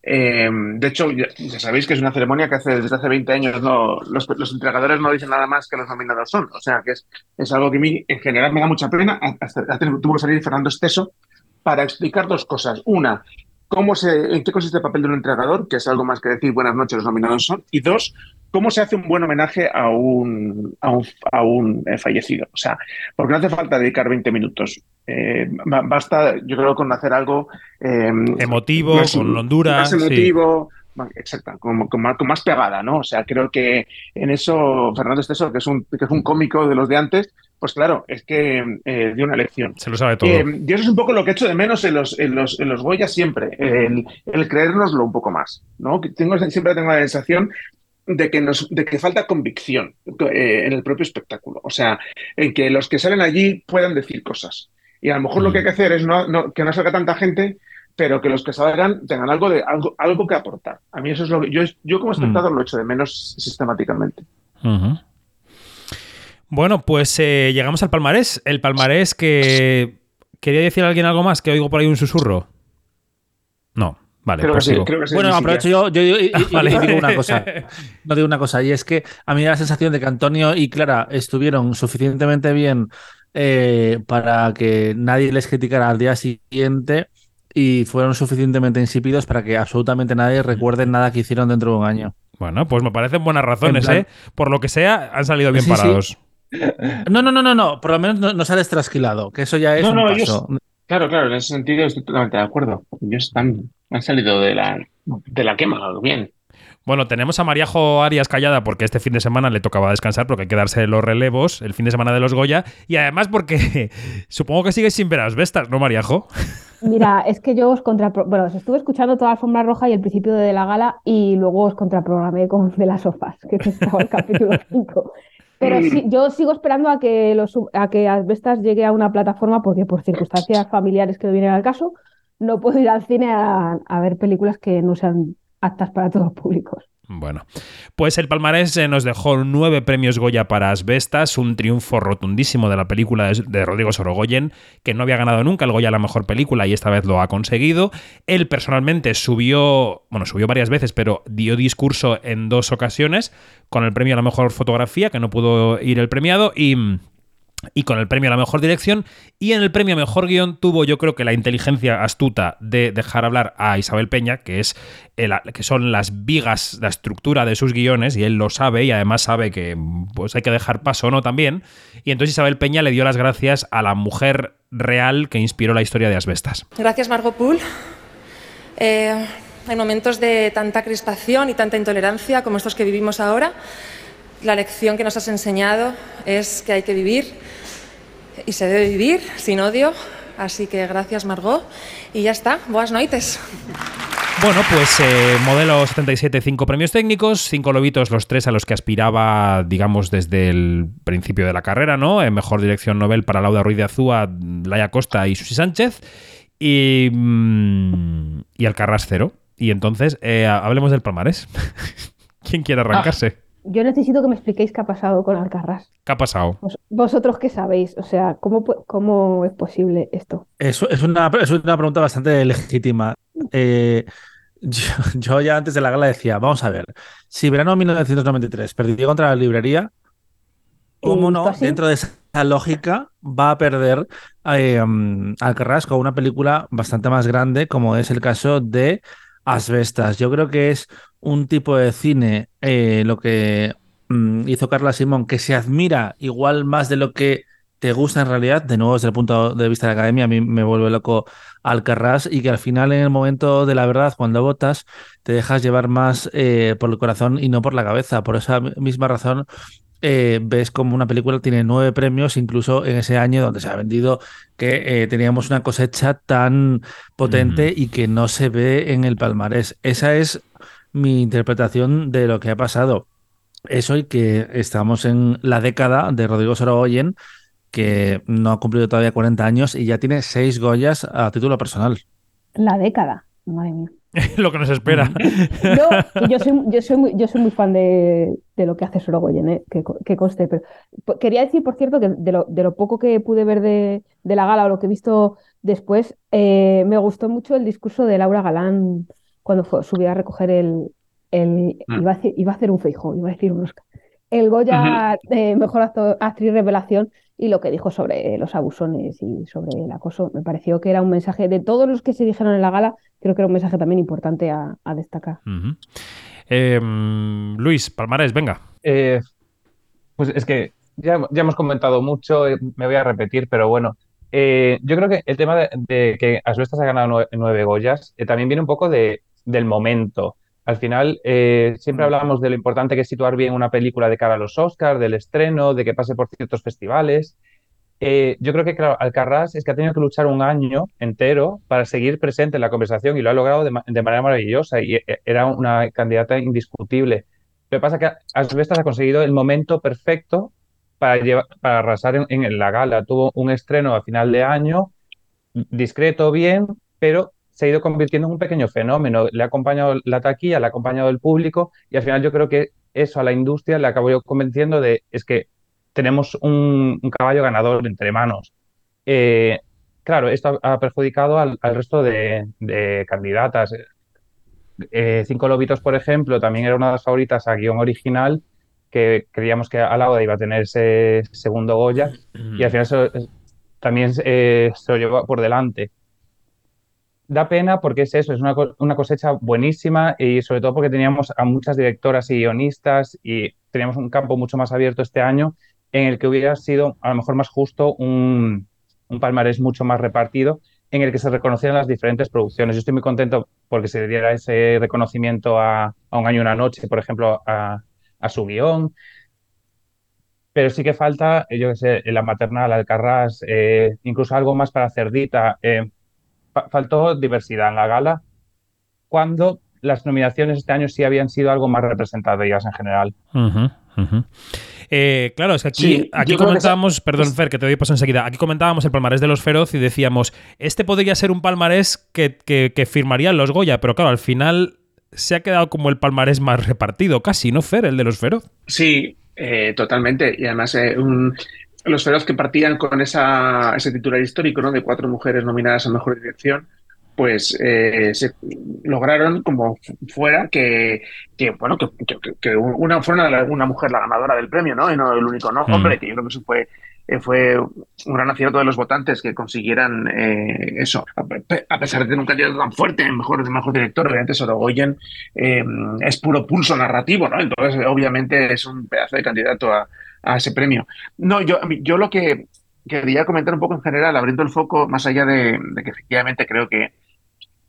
Eh, de hecho, ya, sabéis que es una ceremonia que hace, desde hace 20 años no, los, los entregadores no dicen nada más que los nominados son. O sea, que es, es algo que a mí en general me da mucha pena. Tuvo que salir Fernando Esteso para explicar dos cosas. Una, cómo se, en qué consiste el papel de un entregador, que es algo más que decir buenas noches, los nominados son. Y dos, cómo se hace un buen homenaje a un, a un, a un eh, fallecido. O sea, porque no hace falta dedicar 20 minutos. Eh, ba- basta, yo creo, con hacer algo eh, Emotivo, más- con Honduras, más sí. Exacta, como, con, más, con más pegada, ¿no? O sea, creo que en eso Fernando Esteso, que es un, que es un cómico de los de antes, pues claro, es que eh, dio una lección. Se lo sabe todo. Eh, y eso es un poco lo que he hecho de menos en los, en los, en los Goya siempre, el, el creérnoslo un poco más, ¿no? Que Tengo, siempre tengo la sensación de que, nos, de que falta convicción eh, en el propio espectáculo. O sea, en que los que salen allí puedan decir cosas. Y a lo mejor lo que hay que hacer es no, no- que no salga tanta gente, pero que los que salgan tengan algo, de, algo, algo que aportar. A mí eso es lo que yo, yo como espectador lo echo de menos sistemáticamente. Bueno, pues eh, llegamos al palmarés. El palmarés que. ¿Quería decir alguien algo más? Que oigo por ahí un susurro. No, vale. Creo que pues sí, sigo. creo que sí. Bueno, aprovecho yo, yo- yo- y- Ah, y- vale. y digo una cosa. No digo una cosa, y es que a mí me da la sensación de que Antonio y Clara estuvieron suficientemente bien eh, para que nadie les criticara al día siguiente y fueron suficientemente insípidos para que absolutamente nadie recuerde nada que hicieron dentro de un año. Bueno, pues me parecen buenas razones, plan- ¿eh? Por lo que sea, han salido bien Sí, sí. parados. No, no, no, no, no. Por lo menos no, no sales trasquilado, que eso ya es No, un no, paso. ellos, claro, claro, en ese sentido estoy totalmente de acuerdo. Ellos están, han salido de la, de la quema, bien. Bueno, tenemos a Mariajo Arias callada porque este fin de semana le tocaba descansar porque hay que darse los relevos el fin de semana de los Goya y además porque supongo que sigues sin ver a Vestas, ¿no, Mariajo? Mira, es que yo os contrapro... Bueno, os estuve escuchando toda la alfombra roja y el principio de la gala y luego os contraprogramé con de las sofás, que estaba el capítulo 5. Pero sí, yo sigo esperando a que, los, a que Asbestas llegue a una plataforma porque por circunstancias familiares que no vienen al caso, no puedo ir al cine a, a ver películas que no sean aptas para todos los públicos. Bueno, pues el palmarés eh, nos dejó nueve premios Goya para Asbestas, un triunfo rotundísimo de la película de, de Rodrigo Sorogoyen, que no había ganado nunca el Goya a la mejor película y esta vez lo ha conseguido. Él personalmente subió, bueno, subió varias veces, pero dio discurso en dos ocasiones con el premio a la mejor fotografía, que no pudo ir el premiado, y y con el premio a la mejor dirección. Y en el premio a mejor guion tuvo, yo creo que la inteligencia astuta de dejar hablar a Isabel Peña, que es el- que son las vigas, la estructura de sus guiones, y él lo sabe, y además sabe que pues hay que dejar paso, ¿no? También. Y entonces Isabel Peña le dio las gracias a la mujer real que inspiró la historia de Asbestas. Gracias, Margot Poole. Eh, en momentos de tanta crispación y tanta intolerancia como estos que vivimos ahora, la lección que nos has enseñado es que hay que vivir y se debe vivir sin odio. Así que gracias, Margot. Y ya está. Buenas noites. Bueno, pues eh, modelo 77, cinco premios técnicos, cinco lobitos, los tres a los que aspiraba, digamos, desde el principio de la carrera, ¿no? En mejor dirección Nobel para Lauda Ruiz de Azúa, Laia Costa y Susi Sánchez. Y, mm, y Alcarrás cero. Y entonces, eh, hablemos del palmarés. ¿Quién quiere arrancarse? Yo necesito que me expliquéis qué ha pasado con Alcarrás. ¿Qué ha pasado? Vos- Vosotros qué sabéis, o sea, ¿cómo, cómo es posible esto? Es, es una, es una pregunta bastante legítima. Eh, yo, yo ya antes de la gala decía, vamos a ver, si verano 1993 perdió contra la librería, ¿cómo ¿Y no, dentro de esa lógica, va a perder eh, um, Alcarrás con una película bastante más grande, como es el caso de Asbestas? Yo creo que es un tipo de cine, eh, lo que mm, hizo Carla Simón, que se admira igual más de lo que te gusta en realidad, de nuevo desde el punto de vista de la academia, a mí me vuelve loco Alcarrás y que al final en el momento de la verdad, cuando votas, te dejas llevar más eh, por el corazón y no por la cabeza. Por esa misma razón, eh, ves como una película tiene nueve premios, incluso en ese año donde se ha vendido que eh, teníamos una cosecha tan potente y que no se ve en el palmarés. Esa es mi interpretación de lo que ha pasado. Eso y que estamos en la década de Rodrigo Sorogoyen, que no ha cumplido todavía 40 años y ya tiene seis Goyas a título personal. La década, madre mía. lo que nos espera. No, yo soy, yo soy muy, yo soy muy fan de, de lo que hace Sorogoyen, ¿eh? que, co- que conste. Pero quería decir, por cierto, que de lo, de lo poco que pude ver de, de la gala o lo que he visto después, eh, me gustó mucho el discurso de Laura Galán cuando fue, subió a recoger el, el Mm. iba a decir, iba a hacer un Feijóo, iba a decir un Oscar, el Goya de Mejor actor- Actriz Revelación y lo que dijo sobre los abusones y sobre el acoso. Me pareció que era un mensaje de todos los que se dijeron en la gala, creo que era un mensaje también importante a, a destacar. Eh, mm, Luis, palmarés, venga. Eh, pues es que ya, ya hemos comentado mucho, eh, me voy a repetir, pero bueno, eh, yo creo que el tema de, de que Asbestas ha ganado nueve, nueve Goyas eh, también viene un poco de, del momento. Al final eh, siempre hablamos de lo importante que es situar bien una película de cara a los Oscars, del estreno, de que pase por ciertos festivales. Eh, yo creo que claro, Alcarrás es que ha tenido que luchar un año entero para seguir presente en la conversación y lo ha logrado de, manera maravillosa y eh, era una candidata indiscutible. Lo que pasa es que Asbestas ha conseguido el momento perfecto para, para arrasar en, en, la gala. Tuvo un estreno a final de año, discreto, bien, pero se ha ido convirtiendo en un pequeño fenómeno. Le ha acompañado la taquilla, le ha acompañado el público y al final yo creo que eso a la industria le acabó convenciendo de es que tenemos un, caballo ganador entre manos. Eh, claro, esto ha perjudicado al, resto de, candidatas. Eh, Cinco Lobitos, por ejemplo, también era una de las favoritas a guion original, que creíamos que a la hora iba a tener ese segundo Goya, y al final también eh, se lo llevó por delante. Da pena porque es eso, es una, una, cosecha buenísima y sobre todo porque teníamos a muchas directoras y guionistas y teníamos un campo mucho más abierto este año en el que hubiera sido a lo mejor más justo un, palmarés mucho más repartido en el que se reconocieran las diferentes producciones. Yo estoy muy contento porque se diera ese reconocimiento a, Un año y una noche, por ejemplo, a, su guion. Pero sí que falta, yo que sé, la maternal, Alcarrás, eh, incluso algo más para Cerdita. Eh, faltó diversidad en la gala, cuando las nominaciones este año sí habían sido algo más representativas en general. Eh, claro, es que aquí, aquí comentábamos, perdón Fer, que te doy paso enseguida, aquí comentábamos el palmarés de los Feroz y decíamos, este podría ser un palmarés que, que, firmarían los Goya, pero claro, al final se ha quedado como el palmarés más repartido, casi, ¿no, Fer? El de los Feroz. Sí, eh, totalmente. Y además, eh, los Feroz que partían con esa, ese titular histórico, ¿no? De cuatro mujeres nominadas a Mejor Dirección, pues eh, se lograron como fuera que, que bueno que, que, una fuera una, mujer la ganadora del premio no y no el único no mm. hombre que yo creo que eso fue eh, fue un gran acierto de los votantes que consiguieran eh, eso a pesar de tener un candidato tan fuerte mejor mejor director obviamente Sorogoyen es puro pulso narrativo no entonces obviamente es un pedazo de candidato a, a ese premio no yo yo lo que quería comentar un poco en general, abriendo el foco, más allá de, que efectivamente creo que,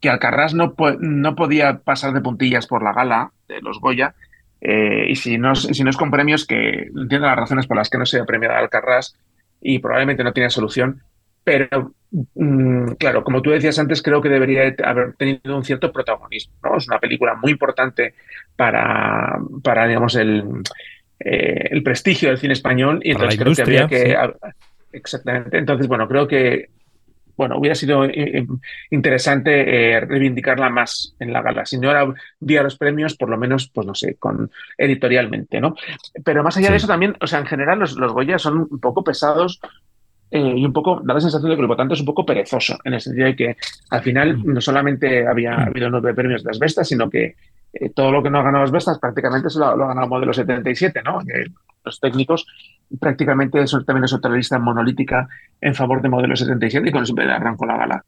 que Alcarrás no, no podía pasar de puntillas por la gala de los Goya, eh, y si no, si no es con premios, que entiendo las razones por las que no se premiado a Alcarrás y probablemente no tiene solución, pero mm, claro, como tú decías antes, creo que debería haber tenido un cierto protagonismo. ¿no? Es una película muy importante para, para digamos, el, eh, el prestigio del cine español y entonces creo que había que... Exactamente. Entonces, bueno, creo que bueno, hubiera sido eh, eh, interesante eh, reivindicarla más en la gala. Si no era vía los premios, por lo menos, pues no sé, con editorialmente, ¿no? Pero más allá de eso también, o sea, en general los, los Goya son un poco pesados y un poco, da la sensación de que el votante es un poco perezoso, en el sentido de que al final mm. no solamente había mm. habido nueve premios de las bestas, sino que todo lo que no ha ganado las bestas prácticamente se lo, ha ganado Modelo 77, ¿no? los técnicos prácticamente eso también es otra lista monolítica en favor de modelo 77 y con eso arrancó la gala.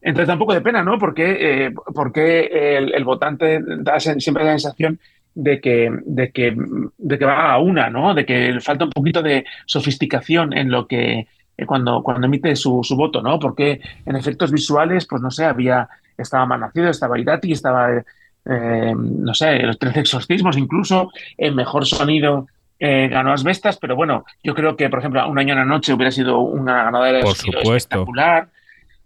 Entonces da un poco de pena, ¿no? Porque, eh, porque el, votante da siempre la sensación de que, de, que, de que va a una, ¿no? De que falta un poquito de sofisticación en lo que eh, cuando, cuando emite su, su, voto, ¿no? Porque en efectos visuales, pues no sé, había, estaba Malnacido, estaba Irati, estaba, eh, no sé, los tres exorcismos incluso, el mejor sonido eh, ganó Asbestas, pero bueno, yo creo que, por ejemplo, Un año en la noche hubiera sido una ganadora de espectacular.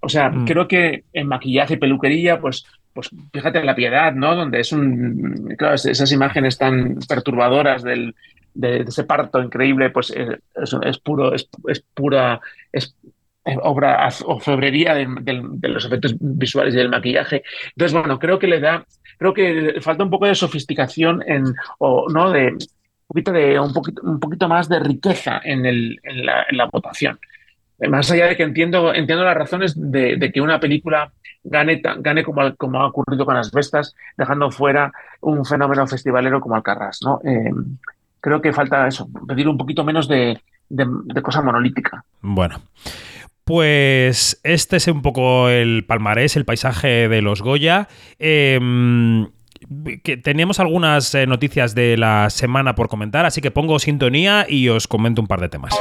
O sea, mm. creo que en maquillaje y peluquería, pues, pues fíjate en la piedad, ¿no? Donde es un. Claro, esas imágenes tan perturbadoras del, de, ese parto increíble, pues eh, es, puro, es, pura. Es, obra o febrería de, de, los efectos visuales y del maquillaje. Entonces, bueno, creo que le da, creo que falta un poco de sofisticación en, o no, de, poquito de un poquito, un poquito más de riqueza en, el, en, la, en la, votación. Más allá de que entiendo, entiendo las razones de, de que una película gane, gane como, como, ha ocurrido con las bestas, dejando fuera un fenómeno festivalero como Alcarrás. ¿no? Eh, creo que falta eso, pedir un poquito menos de, de, de cosa monolítica. Bueno. Pues este es un poco el palmarés, el paisaje de los Goya. Eh, que teníamos algunas eh, noticias de la semana por comentar, así que pongo sintonía y os comento un par de temas.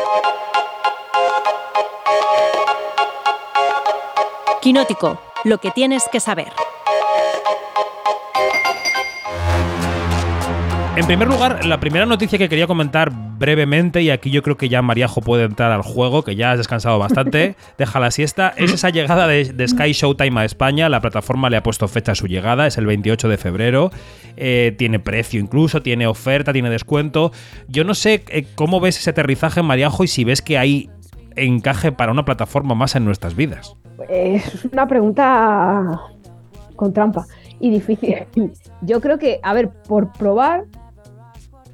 Quinótico, lo que tienes que saber. En primer lugar, la primera noticia que quería comentar brevemente, y aquí yo creo que ya Mariajo puede entrar al juego, que ya has descansado bastante, deja la siesta, es esa llegada de, de Sky Showtime a España. La plataforma le ha puesto fecha a su llegada, es el 28 de febrero. Eh, tiene precio incluso, tiene oferta, tiene descuento. Yo no sé eh, cómo ves ese aterrizaje, Mariajo, y si ves que hay encaje para una plataforma más en nuestras vidas. Es una pregunta con trampa y difícil. Yo creo que, a ver, por probar,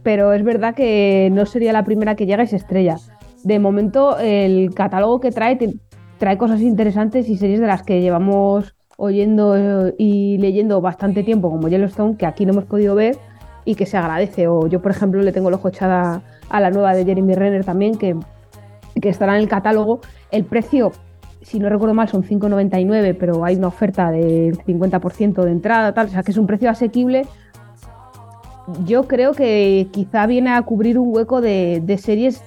pero es verdad que no sería la primera que llega y se estrella. De momento, el catálogo que trae trae cosas interesantes y series de las que llevamos oyendo eh, y leyendo bastante tiempo, como Yellowstone, que aquí no hemos podido ver y que se agradece. O yo, por ejemplo, le tengo el ojo echada a la nueva de Jeremy Renner también, que, que estará en el catálogo. El precio, si no recuerdo mal, son 5,99, pero hay una oferta del 50% de entrada, tal, o sea que es un precio asequible yo creo que quizá viene a cubrir un hueco de, de series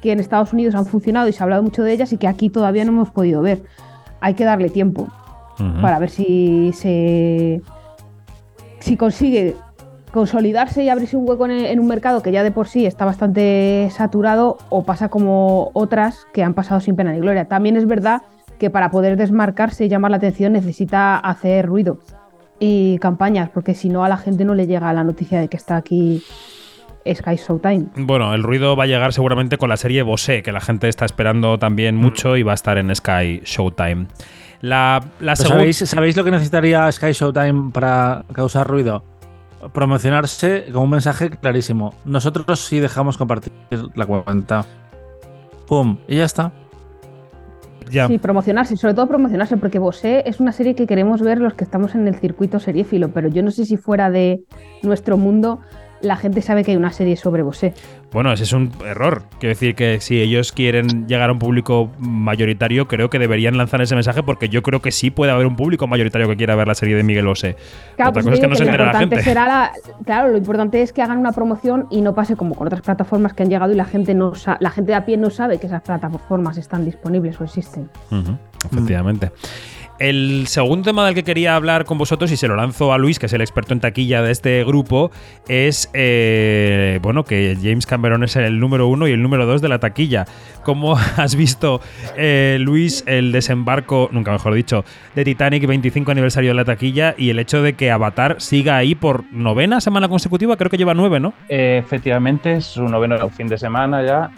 que en Estados Unidos han funcionado y se ha hablado mucho de ellas y que aquí todavía no hemos podido ver. Hay que darle tiempo para ver si se si consigue consolidarse y abrirse un hueco en, en un mercado que ya de por sí está bastante saturado o pasa como otras que han pasado sin pena ni gloria. También es verdad que para poder desmarcarse y llamar la atención necesita hacer ruido y campañas, porque si no a la gente no le llega la noticia de que está aquí Sky Showtime. Bueno, el ruido va a llegar seguramente con la serie Bosé, que la gente está esperando también mucho y va a estar en Sky Showtime. La, la ¿sabéis, ¿Sabéis lo que necesitaría Sky Showtime para causar ruido? Promocionarse con un mensaje clarísimo. Nosotros sí dejamos compartir la cuenta. Pum, y ya está. Sí, promocionarse, sobre todo promocionarse, porque Bosé es una serie que queremos ver los que estamos en el circuito seriéfilo, pero yo no sé si fuera de nuestro mundo la gente sabe que hay una serie sobre Bosé. Bueno, ese es un error. Quiero decir que si ellos quieren llegar a un público mayoritario, creo que deberían lanzar ese mensaje porque yo creo que sí puede haber un público mayoritario que quiera ver la serie de Miguel Bosé. Claro, Otra pues cosa es que no se lo entera la importante gente. será la- claro, lo importante es que hagan una promoción y no pase como con otras plataformas que han llegado y la gente no la gente de a pie no sabe que esas plataformas están disponibles o existen. Efectivamente. El segundo tema del que quería hablar con vosotros, y se lo lanzo a Luis, que es el experto en taquilla de este grupo, es eh, bueno que James Cameron es el número uno y el número dos de la taquilla. ¿Cómo has visto, eh, Luis, el desembarco, nunca mejor dicho, de Titanic 25 aniversario de la taquilla y el hecho de que Avatar siga ahí por novena semana consecutiva? Creo que lleva nueve, ¿no? Eh, efectivamente, es su noveno fin de semana ya.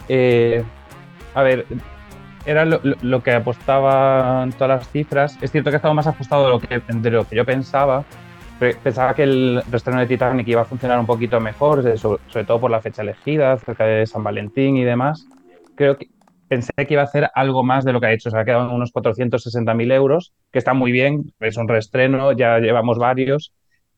A ver, era lo, lo- que apostaban todas las cifras. Es cierto que ha estado más ajustado de lo que, de lo que yo pensaba. Pe- Pensaba que el reestreno de Titanic iba a funcionar un poquito mejor, sobre, todo por la fecha elegida, cerca de San Valentín y demás. Creo que pensé que iba a hacer algo más de lo que ha hecho. Se ha quedado unos 460.000 euros, que está muy bien. Es un reestreno, ya llevamos varios.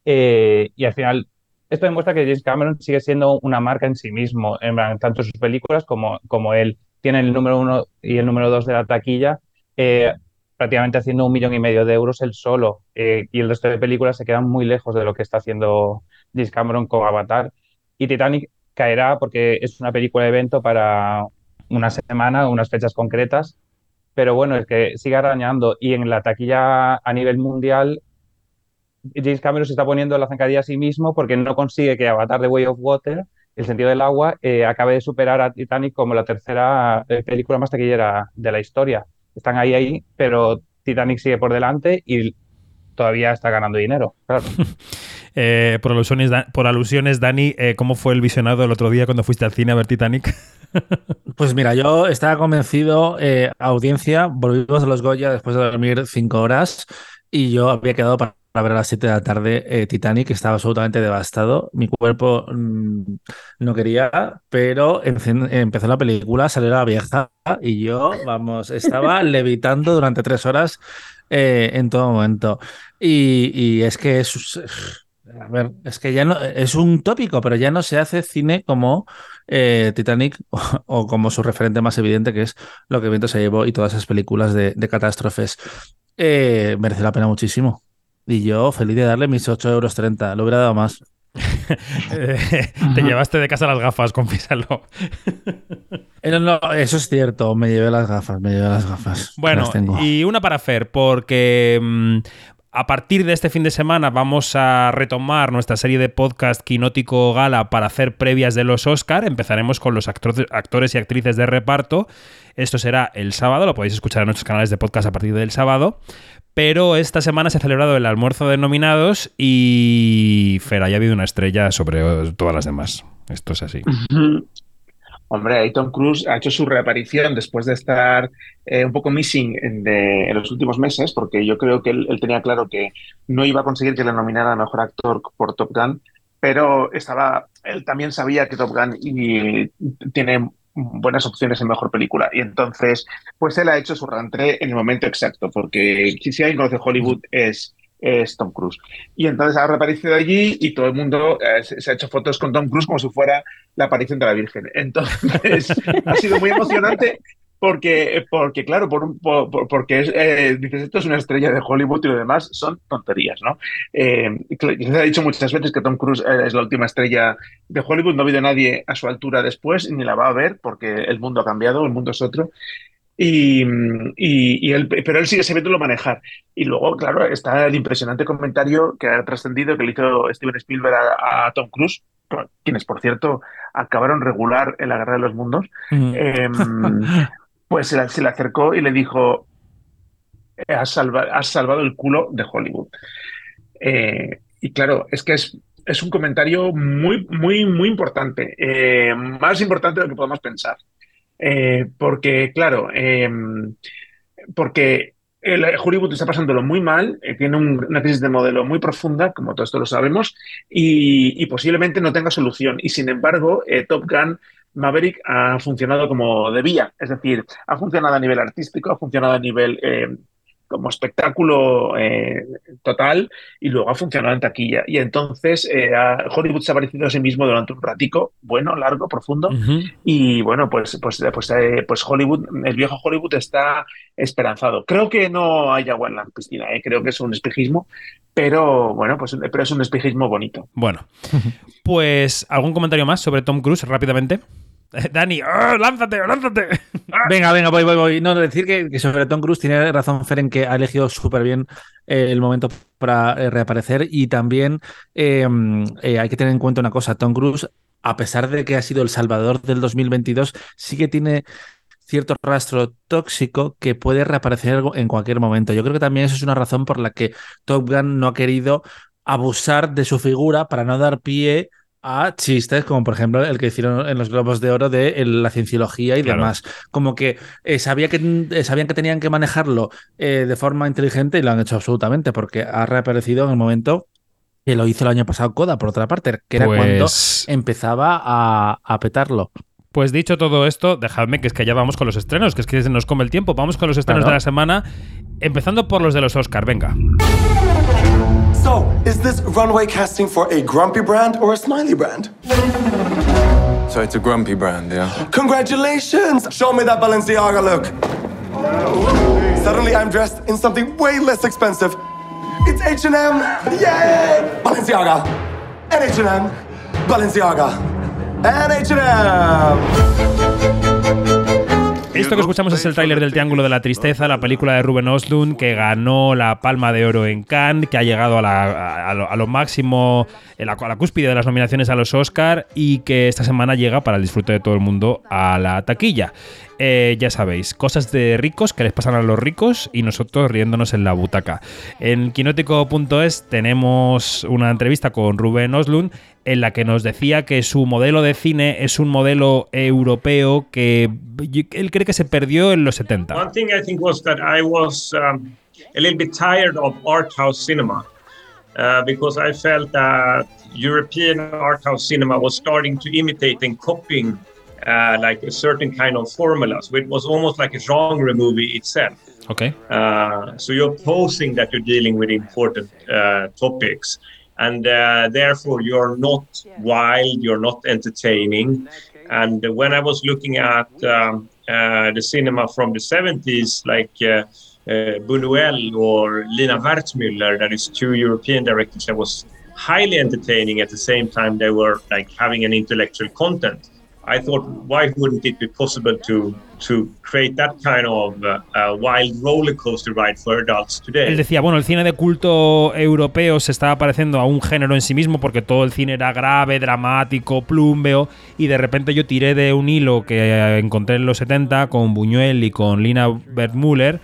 Eh, y al final esto demuestra que James Cameron sigue siendo una marca en sí mismo, en tanto sus películas como, como él. Tiene el número uno y el número dos de la taquilla, eh, prácticamente haciendo un millón y medio de euros él solo. eh, y el resto de películas se quedan muy lejos de lo que está haciendo James Cameron con Avatar. Y Titanic caerá porque es una película de evento para una semana, unas fechas concretas. Pero bueno, es que sigue arañando. Y en la taquilla a nivel mundial James Cameron se está poniendo la zancadilla a sí mismo porque no consigue que Avatar The Way of Water, El sentido del agua, eh, acabe de superar a Titanic como la tercera eh, película más taquillera de la historia. Están ahí, ahí, pero Titanic sigue por delante y todavía está ganando dinero. Claro. Eh, por, alusiones, Da- por alusiones, Dani, eh, ¿cómo fue el visionado el otro día cuando fuiste al cine a ver Titanic? Pues mira, yo estaba convencido, eh, audiencia, volvimos de los Goya después de dormir cinco horas y yo había quedado para, para ver a las 7 de la tarde eh, Titanic, estaba absolutamente devastado, mi cuerpo mm, no quería, pero empezó la película, salió la vieja y yo, vamos, estaba levitando durante tres horas eh, en todo momento. Y, y es que es... A ver, es que ya no es un tópico, pero ya no se hace cine como eh, Titanic o, o como su referente más evidente, que es Lo que viento se llevó y todas esas películas de, de catástrofes. Eh, merece la pena muchísimo. Y yo feliz de darle mis 8,30 euros. Lo hubiera dado más. Eh, Te llevaste de casa las gafas, confiésalo. Eh, no, no, eso es cierto. Me llevé las gafas, me llevé las gafas. Bueno, Las tengo. y una para Fer, porque mm, A partir de este fin de semana vamos a retomar nuestra serie de podcast Quinótico Gala para hacer previas de los Oscar. Empezaremos con los actores y actrices de reparto. Esto será el sábado, lo podéis escuchar en nuestros canales de podcast a partir del sábado. Pero esta semana se ha celebrado el almuerzo de nominados y Fer, ya ha habido una estrella sobre todas las demás. Esto es así. Hombre, Tom Cruise ha hecho su reaparición después de estar eh, un poco missing en, los últimos meses, porque yo creo que él, tenía claro que no iba a conseguir que le nominara a mejor actor por Top Gun, pero estaba, él también sabía que Top Gun y, tiene buenas opciones en mejor película. Y entonces, pues él ha hecho su reentré en el momento exacto, porque si alguien conoce Hollywood es es Tom Cruise. Y entonces ha reaparecido allí y todo el mundo eh, se ha hecho fotos con Tom Cruise como si fuera la aparición de la Virgen. Entonces ha sido muy emocionante porque, porque claro, por, porque es, eh, dices, esto es una estrella de Hollywood y lo demás son tonterías, ¿no? Eh, se ha dicho muchas veces que Tom Cruise es la última estrella de Hollywood, no ha habido nadie a su altura después, ni la va a ver, porque el mundo ha cambiado, el mundo es otro. Y, y, él, pero él sigue sabiéndolo manejar. Y luego, claro, está el impresionante comentario que ha trascendido que le hizo Steven Spielberg a, Tom Cruise, quienes, por cierto, acabaron regular en la Guerra de los Mundos. Em, pues se, le acercó y le dijo, has, salvado el culo de Hollywood. Eh, y claro, es que es, es un comentario muy, muy, muy importante, eh, más importante de lo que podemos pensar. Eh, porque, claro, em, porque el Hollywood está pasándolo muy mal, eh, tiene una crisis de modelo muy profunda, como todos esto lo sabemos, y, posiblemente no tenga solución. Y sin embargo, eh, Top Gun Maverick ha funcionado como debía, es decir, ha funcionado a nivel artístico, ha funcionado a nivel como espectáculo eh, total y luego ha funcionado en taquilla. Y entonces eh, Hollywood se ha parecido a sí mismo durante un ratico, bueno, largo, profundo. Y bueno, pues, pues, pues, eh, pues Hollywood, el viejo Hollywood está esperanzado. Creo que no hay agua en la piscina, creo que es un espejismo, pero bueno, pues pero es un espejismo bonito. Bueno, pues algún comentario más sobre Tom Cruise rápidamente. Dani, ¡oh, lánzate, lánzate. Venga, venga, voy, voy, voy. No, decir que, sobre Tom Cruise tiene razón Fer en que ha elegido súper bien eh, el momento para eh, reaparecer y también em, eh, hay que tener en cuenta una cosa, Tom Cruise, a pesar de que ha sido el salvador del 2022, sí que tiene cierto rastro tóxico que puede reaparecer en cualquier momento. Yo creo que también eso es una razón por la que Top Gun no ha querido abusar de su figura para no dar pie a chistes como por ejemplo el que hicieron en los Globos de Oro de la cienciología y demás. Como que, eh, sabía que eh, sabían que tenían que manejarlo eh, de forma inteligente y lo han hecho absolutamente porque ha reaparecido en el momento que lo hizo el año pasado Coda, por otra parte, que era cuando pues empezaba a, a petarlo. Pues dicho todo esto, dejadme que es que ya vamos con los estrenos, que es que se nos come el tiempo. Vamos con los estrenos de la semana, empezando por los de los Oscar. Venga. So, is this runway casting for a grumpy brand or a smiley brand? So it's a grumpy brand, yeah? Congratulations! Show me that Balenciaga look. Suddenly I'm dressed in something way less expensive. It's H&M! Yay! Balenciaga! And H&M! Balenciaga! And H&M! Esto que escuchamos es el tráiler del Triángulo de la Tristeza, la película de Ruben Oslund que ganó la Palma de Oro en Cannes, que ha llegado a, lo, máximo, a la, a la cúspide de las nominaciones a los Oscar y que esta semana llega para el disfrute de todo el mundo a la taquilla. Eh, ya sabéis, cosas de ricos que les pasan a los ricos y nosotros riéndonos en la butaca. En quinótico.es tenemos una entrevista con Rubén Oslund en la que nos decía que su modelo de cine es un modelo europeo que él cree que se perdió en los 70. One thing I think was that I was um, a little bit tired of art house cinema. Uh, because I felt that European art house cinema was starting to imitate and copying uh, like a certain kind of formula. So it was almost like a genre movie itself. Okay. Uh, so you're posing that you're dealing with important uh, topics, and uh, therefore you're not wild, you're not entertaining. And when I was looking at um, uh, the cinema from the 70s, like Buñuel or Lina Wertmüller, that is two European directors that was highly entertaining at the same time they were like having an intellectual content. I thought, why wouldn't it be possible to to create that kind of uh, uh, wild roller ride for adults today. Él decía, bueno, el cine de culto europeo se estaba pareciendo a un género en sí mismo porque todo el cine era grave, dramático, plúmbeo y de repente yo tiré de un hilo que encontré en los 70 con Buñuel y con Lina Wertmüller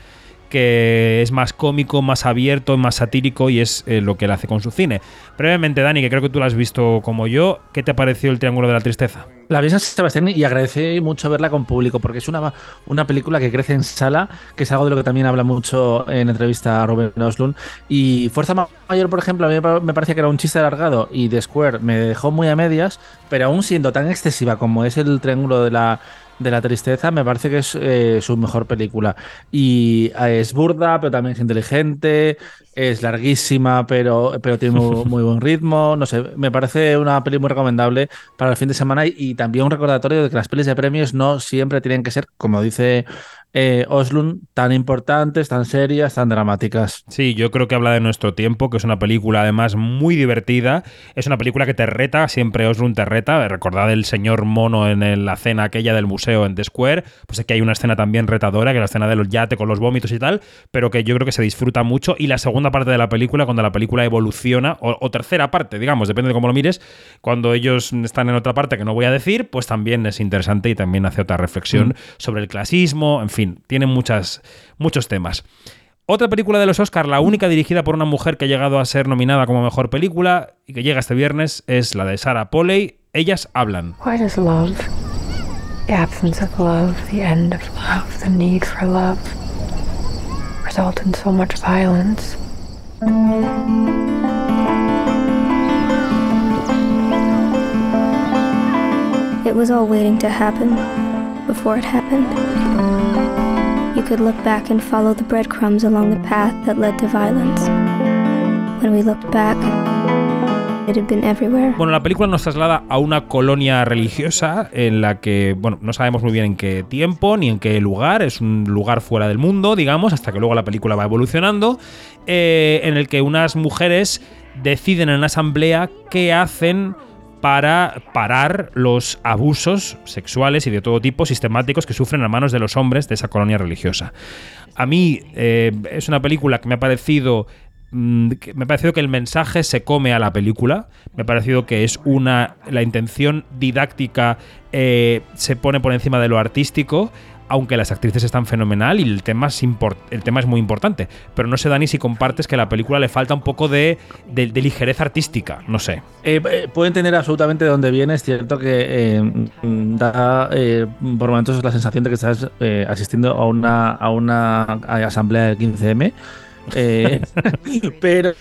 que es más cómico, más abierto, más satírico y es eh, lo que él hace con su cine. Brevemente, Dani, que creo que tú lo has visto como yo, ¿qué te pareció el Triángulo de la Tristeza? La vi en Sebastián y agradecí mucho verla con público porque es una, una película que crece en sala, que es algo de lo que también habla mucho en entrevista a Robert Oslund. Y Fuerza Mayor, por ejemplo, a mí me parecía que era un chiste alargado y The Square me dejó muy a medias, pero aún siendo tan excesiva como es el Triángulo de la de la tristeza, me parece que es eh, su mejor película. Y eh, es burda, pero también es inteligente, es larguísima, pero, pero tiene muy, buen ritmo. No sé, me parece una peli muy recomendable para el fin de semana y, también un recordatorio de que las pelis de premios no siempre tienen que ser, como dice eh, Oslund tan importantes, tan serias, tan dramáticas. Sí, yo creo que habla de nuestro tiempo, que es una película además muy divertida. Es una película que te reta, siempre Oslund te reta. Recordad el señor mono en la cena aquella del museo en The Square. Pues aquí hay una escena también retadora, que es la escena del yate con los vómitos y tal, pero que yo creo que se disfruta mucho. Y la segunda parte de la película, cuando la película evoluciona, o, tercera parte, digamos, depende de cómo lo mires, cuando ellos están en otra parte que no voy a decir, pues también es interesante y también hace otra reflexión mm. sobre el clasismo, en fin, tiene muchas, muchos temas. Otra película de los Oscars, la única dirigida por una mujer que ha llegado a ser nominada como mejor película y que llega este viernes, es la de Sarah Polley. Ellas hablan. Why does love, the absence of love, the end of love, the need for love, result in so much violence? It was all waiting to happen before it happened. You could look back and follow the breadcrumbs along the path that led to violence. When we looked back. Bueno, la película nos traslada a una colonia religiosa en la que, bueno, no sabemos muy bien en qué tiempo ni en qué lugar, es un lugar fuera del mundo, digamos, hasta que luego la película va evolucionando, eh, en el que unas mujeres deciden en asamblea qué hacen para parar los abusos sexuales y de todo tipo sistemáticos que sufren a manos de los hombres de esa colonia religiosa. A mí eh, es una película que me ha parecido mm, me ha parecido que el mensaje se come a la película. Me ha parecido que es una. La intención didáctica eh, se pone por encima de lo artístico aunque las actrices están fenomenal y el tema es, el tema es muy importante. Pero no sé, Dani, si compartes que a la película le falta un poco de, ligereza artística, no sé. Eh, eh, puedo entender absolutamente de dónde viene, es cierto que eh, da por momentos la sensación de que estás asistiendo a una, a una asamblea del 15M. pero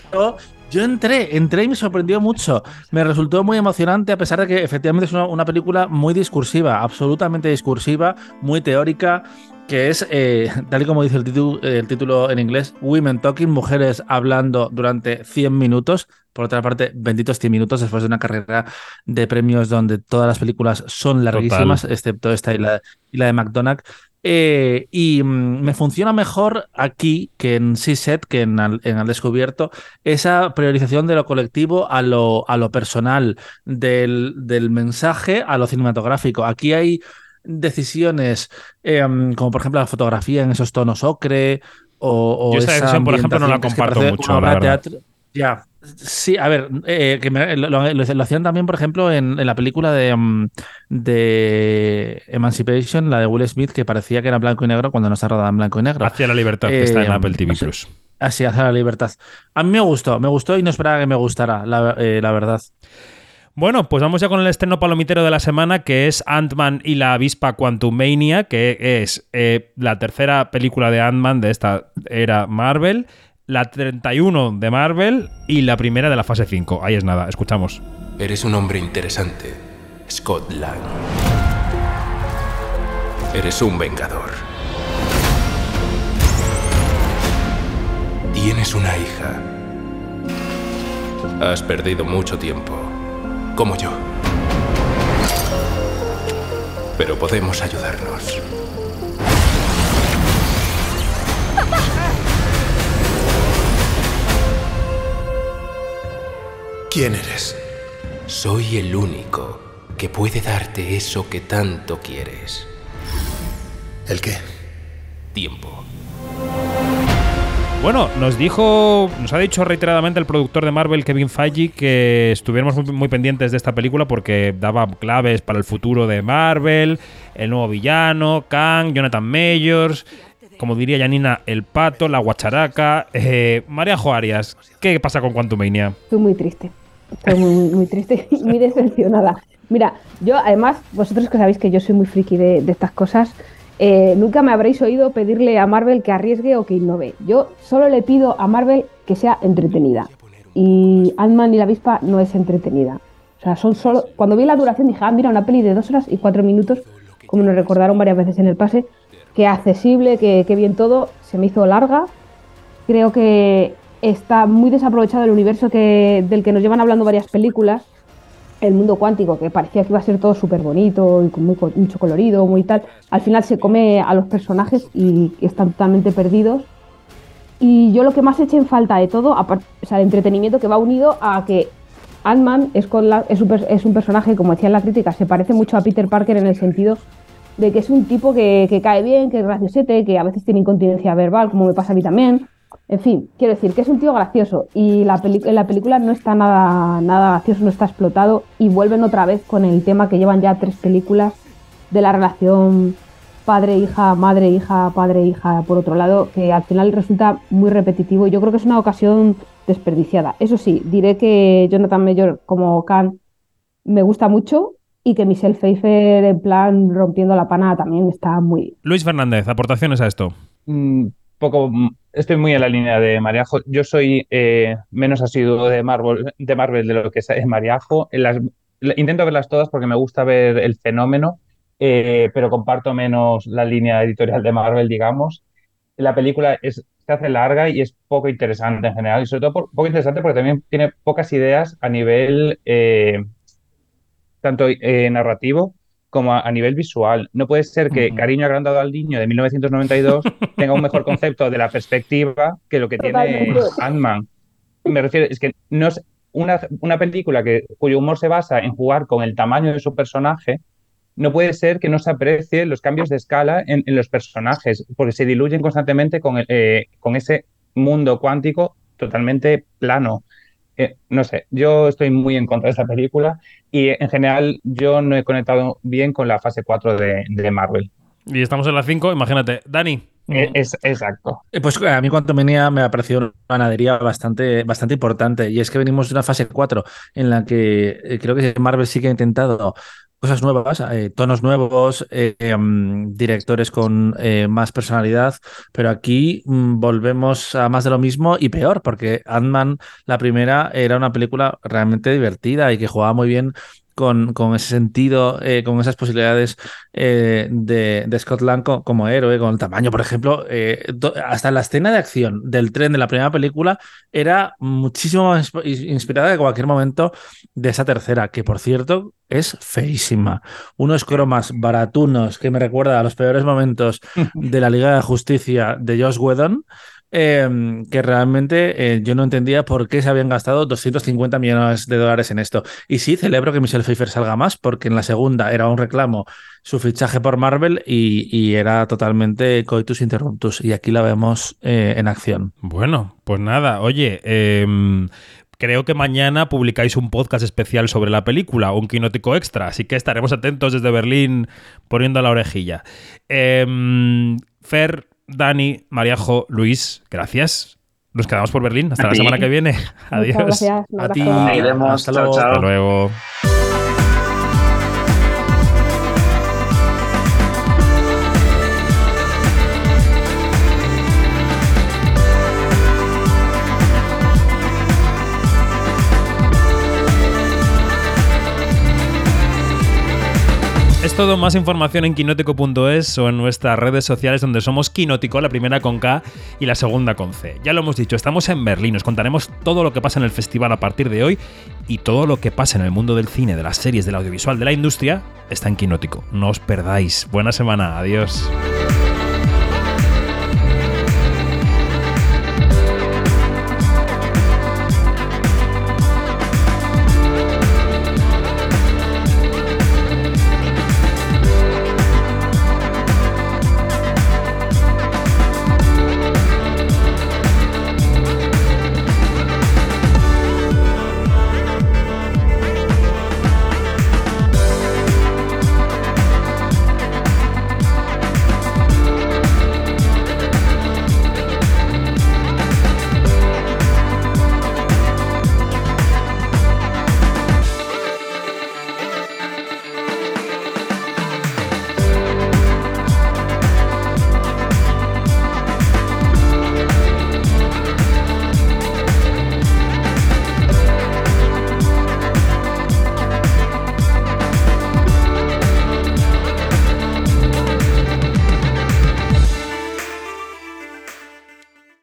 yo entré, entré y me sorprendió mucho. Me resultó muy emocionante, a pesar de que efectivamente es una, película muy discursiva, absolutamente discursiva, muy teórica, que es, eh, tal y como dice el título, el título en inglés, Women Talking, mujeres hablando durante 100 minutos. Por otra parte, benditos 100 minutos después de una carrera de premios donde todas las películas son larguísimas, excepto esta y la, y la de McDonald's. Eh, y mm, me funciona mejor aquí que en CSET, que en Al, Descubierto, esa priorización de lo colectivo a lo, a lo personal, del, del mensaje a lo cinematográfico. Aquí hay decisiones em, como por ejemplo la fotografía en esos tonos ocre o, Yo esa, decisión, por ejemplo, no la comparto mucho. Ya, Sí, a ver, eh, que lo, hacían también, por ejemplo, en, la película de, mm, de, Emancipation, la de Will Smith, que parecía que era blanco y negro cuando no está rodada en blanco y negro. Hacia la libertad, que está en eh, Apple TV Plus. Así, hacia la libertad. A mí me gustó, me gustó y no esperaba que me gustara, la, eh, verdad. Bueno, pues vamos ya con el estreno palomitero de la semana, que es Ant-Man y la avispa Quantumania, que es la tercera película de Ant-Man de esta era Marvel la 31 de Marvel y la primera de la fase 5. Ahí es nada, escuchamos. Eres un hombre interesante, Scott Lang. Eres un vengador. Tienes una hija. Has perdido mucho tiempo, como yo. Pero podemos ayudarnos. ¿Quién eres? Soy el único que puede darte eso que tanto quieres. ¿El qué? Tiempo. Bueno, nos dijo, nos ha dicho reiteradamente el productor de Marvel, Kevin Feige, que estuviéramos muy, muy pendientes de esta película porque daba claves para el futuro de Marvel, el nuevo villano, Kang, Jonathan Majors, como diría Janina, el pato, la guacharaca. Eh, María Joarias, ¿qué pasa con Quantumania? Estoy muy triste. Estoy muy, muy, muy triste y muy decepcionada. Mira, yo además, vosotros que sabéis que yo soy muy friki de, de estas cosas, eh, nunca me habréis oído pedirle a Marvel que arriesgue o que innove. Yo solo le pido a Marvel que sea entretenida. Y Ant-Man y la avispa no es entretenida. O sea, son solo. Cuando vi la duración dije, ah, mira, una peli de dos horas y cuatro minutos, como nos recordaron varias veces en el pase, que accesible, que, que bien todo, se me hizo larga. Creo que está muy desaprovechado el universo que, del que nos llevan hablando varias películas el mundo cuántico, que parecía que iba a ser todo súper bonito y con mucho colorido, muy tal, al final se come a los personajes y están totalmente perdidos. Y yo lo que más eché en falta de todo, o sea, el entretenimiento que va unido a que Ant-Man es, es, un, es un personaje, como decía en la crítica, se parece mucho a Peter Parker en el sentido de que es un tipo que, que cae bien, que es graciosete, que a veces tiene incontinencia verbal, como me pasa a mí también. En fin, quiero decir que es un tío gracioso y la en la película no está nada, nada gracioso, no está explotado y vuelven otra vez con el tema que llevan ya tres películas de la relación padre-hija, madre-hija, padre-hija, por otro lado, que al final resulta muy repetitivo y yo creo que es una ocasión desperdiciada. Eso sí, diré que Jonathan Mayor como Khan me gusta mucho y que Michelle Pfeiffer en plan rompiendo la pana también está muy bien. Luis Fernández, aportaciones a esto. Mm, poco, estoy muy en la línea de Mariajo. Yo soy eh, menos asiduo de Marvel, de Marvel de lo que es Mariajo. Las, intento verlas todas porque me gusta ver el fenómeno, eh, pero comparto menos la línea editorial de Marvel, digamos. La película es, se hace larga y es poco interesante en general, y sobre todo por- poco interesante porque también tiene pocas ideas a nivel eh, tanto eh, narrativo como a, a nivel visual. No puede ser que Cariño agrandado al niño de 1992 tenga un mejor concepto de la perspectiva que lo que tiene. Ant-Man. Me refiero, es que no es una, una película que, cuyo humor se basa en jugar con el tamaño de su personaje. No puede ser que no se aprecie los cambios de escala en, en los personajes, porque se diluyen constantemente con, el, eh, con ese mundo cuántico totalmente plano. Eh, no sé, yo estoy muy en contra de esta película y en general yo no he conectado bien con la fase 4 de, de Marvel. Y estamos en la 5, imagínate. Dani. Eh, Es, exacto. Eh, Pues a mí cuanto venía me ha parecido una ganadería bastante, bastante importante y es que venimos de una fase 4 en la que eh, creo que Marvel sí que ha intentado cosas nuevas, eh, tonos nuevos, eh, em, directores con eh, más personalidad, pero aquí mm, volvemos a más de lo mismo y peor, porque Ant-Man, la primera, era una película realmente divertida y que jugaba muy bien con, con ese sentido, eh, con esas posibilidades eh, de, de Scott Lang co- como héroe, con el tamaño, por ejemplo, eh, do- hasta la escena de acción del tren de la primera película era muchísimo más insp- inspirada de cualquier momento de esa tercera, que por cierto es feísima. Unos cromas baratunos que me recuerda a los peores momentos de la Liga de Justicia de Josh Whedon. Eh, que realmente eh, yo no entendía por qué se habían gastado 250 millones de dólares en esto. Y sí, celebro que Michelle Pfeiffer salga más, porque en la segunda era un reclamo su fichaje por Marvel y, y era totalmente coitus interruptus. Y aquí la vemos eh, en acción. Bueno, pues nada, oye, em, creo que mañana publicáis un podcast especial sobre la película, un quinótico extra, así que estaremos atentos desde Berlín poniendo la orejilla. Em, Fer, Dani, Mariajo, Luis, gracias. Nos quedamos por Berlín. Hasta A la ti. semana que viene. Adiós. gracias, A ti. luego. Hasta luego. Todo, más información en quinótico.es o en nuestras redes sociales donde somos Quinótico, la primera con K y la segunda con C. Ya lo hemos dicho, estamos en Berlín, os contaremos todo lo que pasa en el festival a partir de hoy y todo lo que pasa en el mundo del cine, de las series, del audiovisual, de la industria, está en Quinótico. No os perdáis. Buena semana, adiós.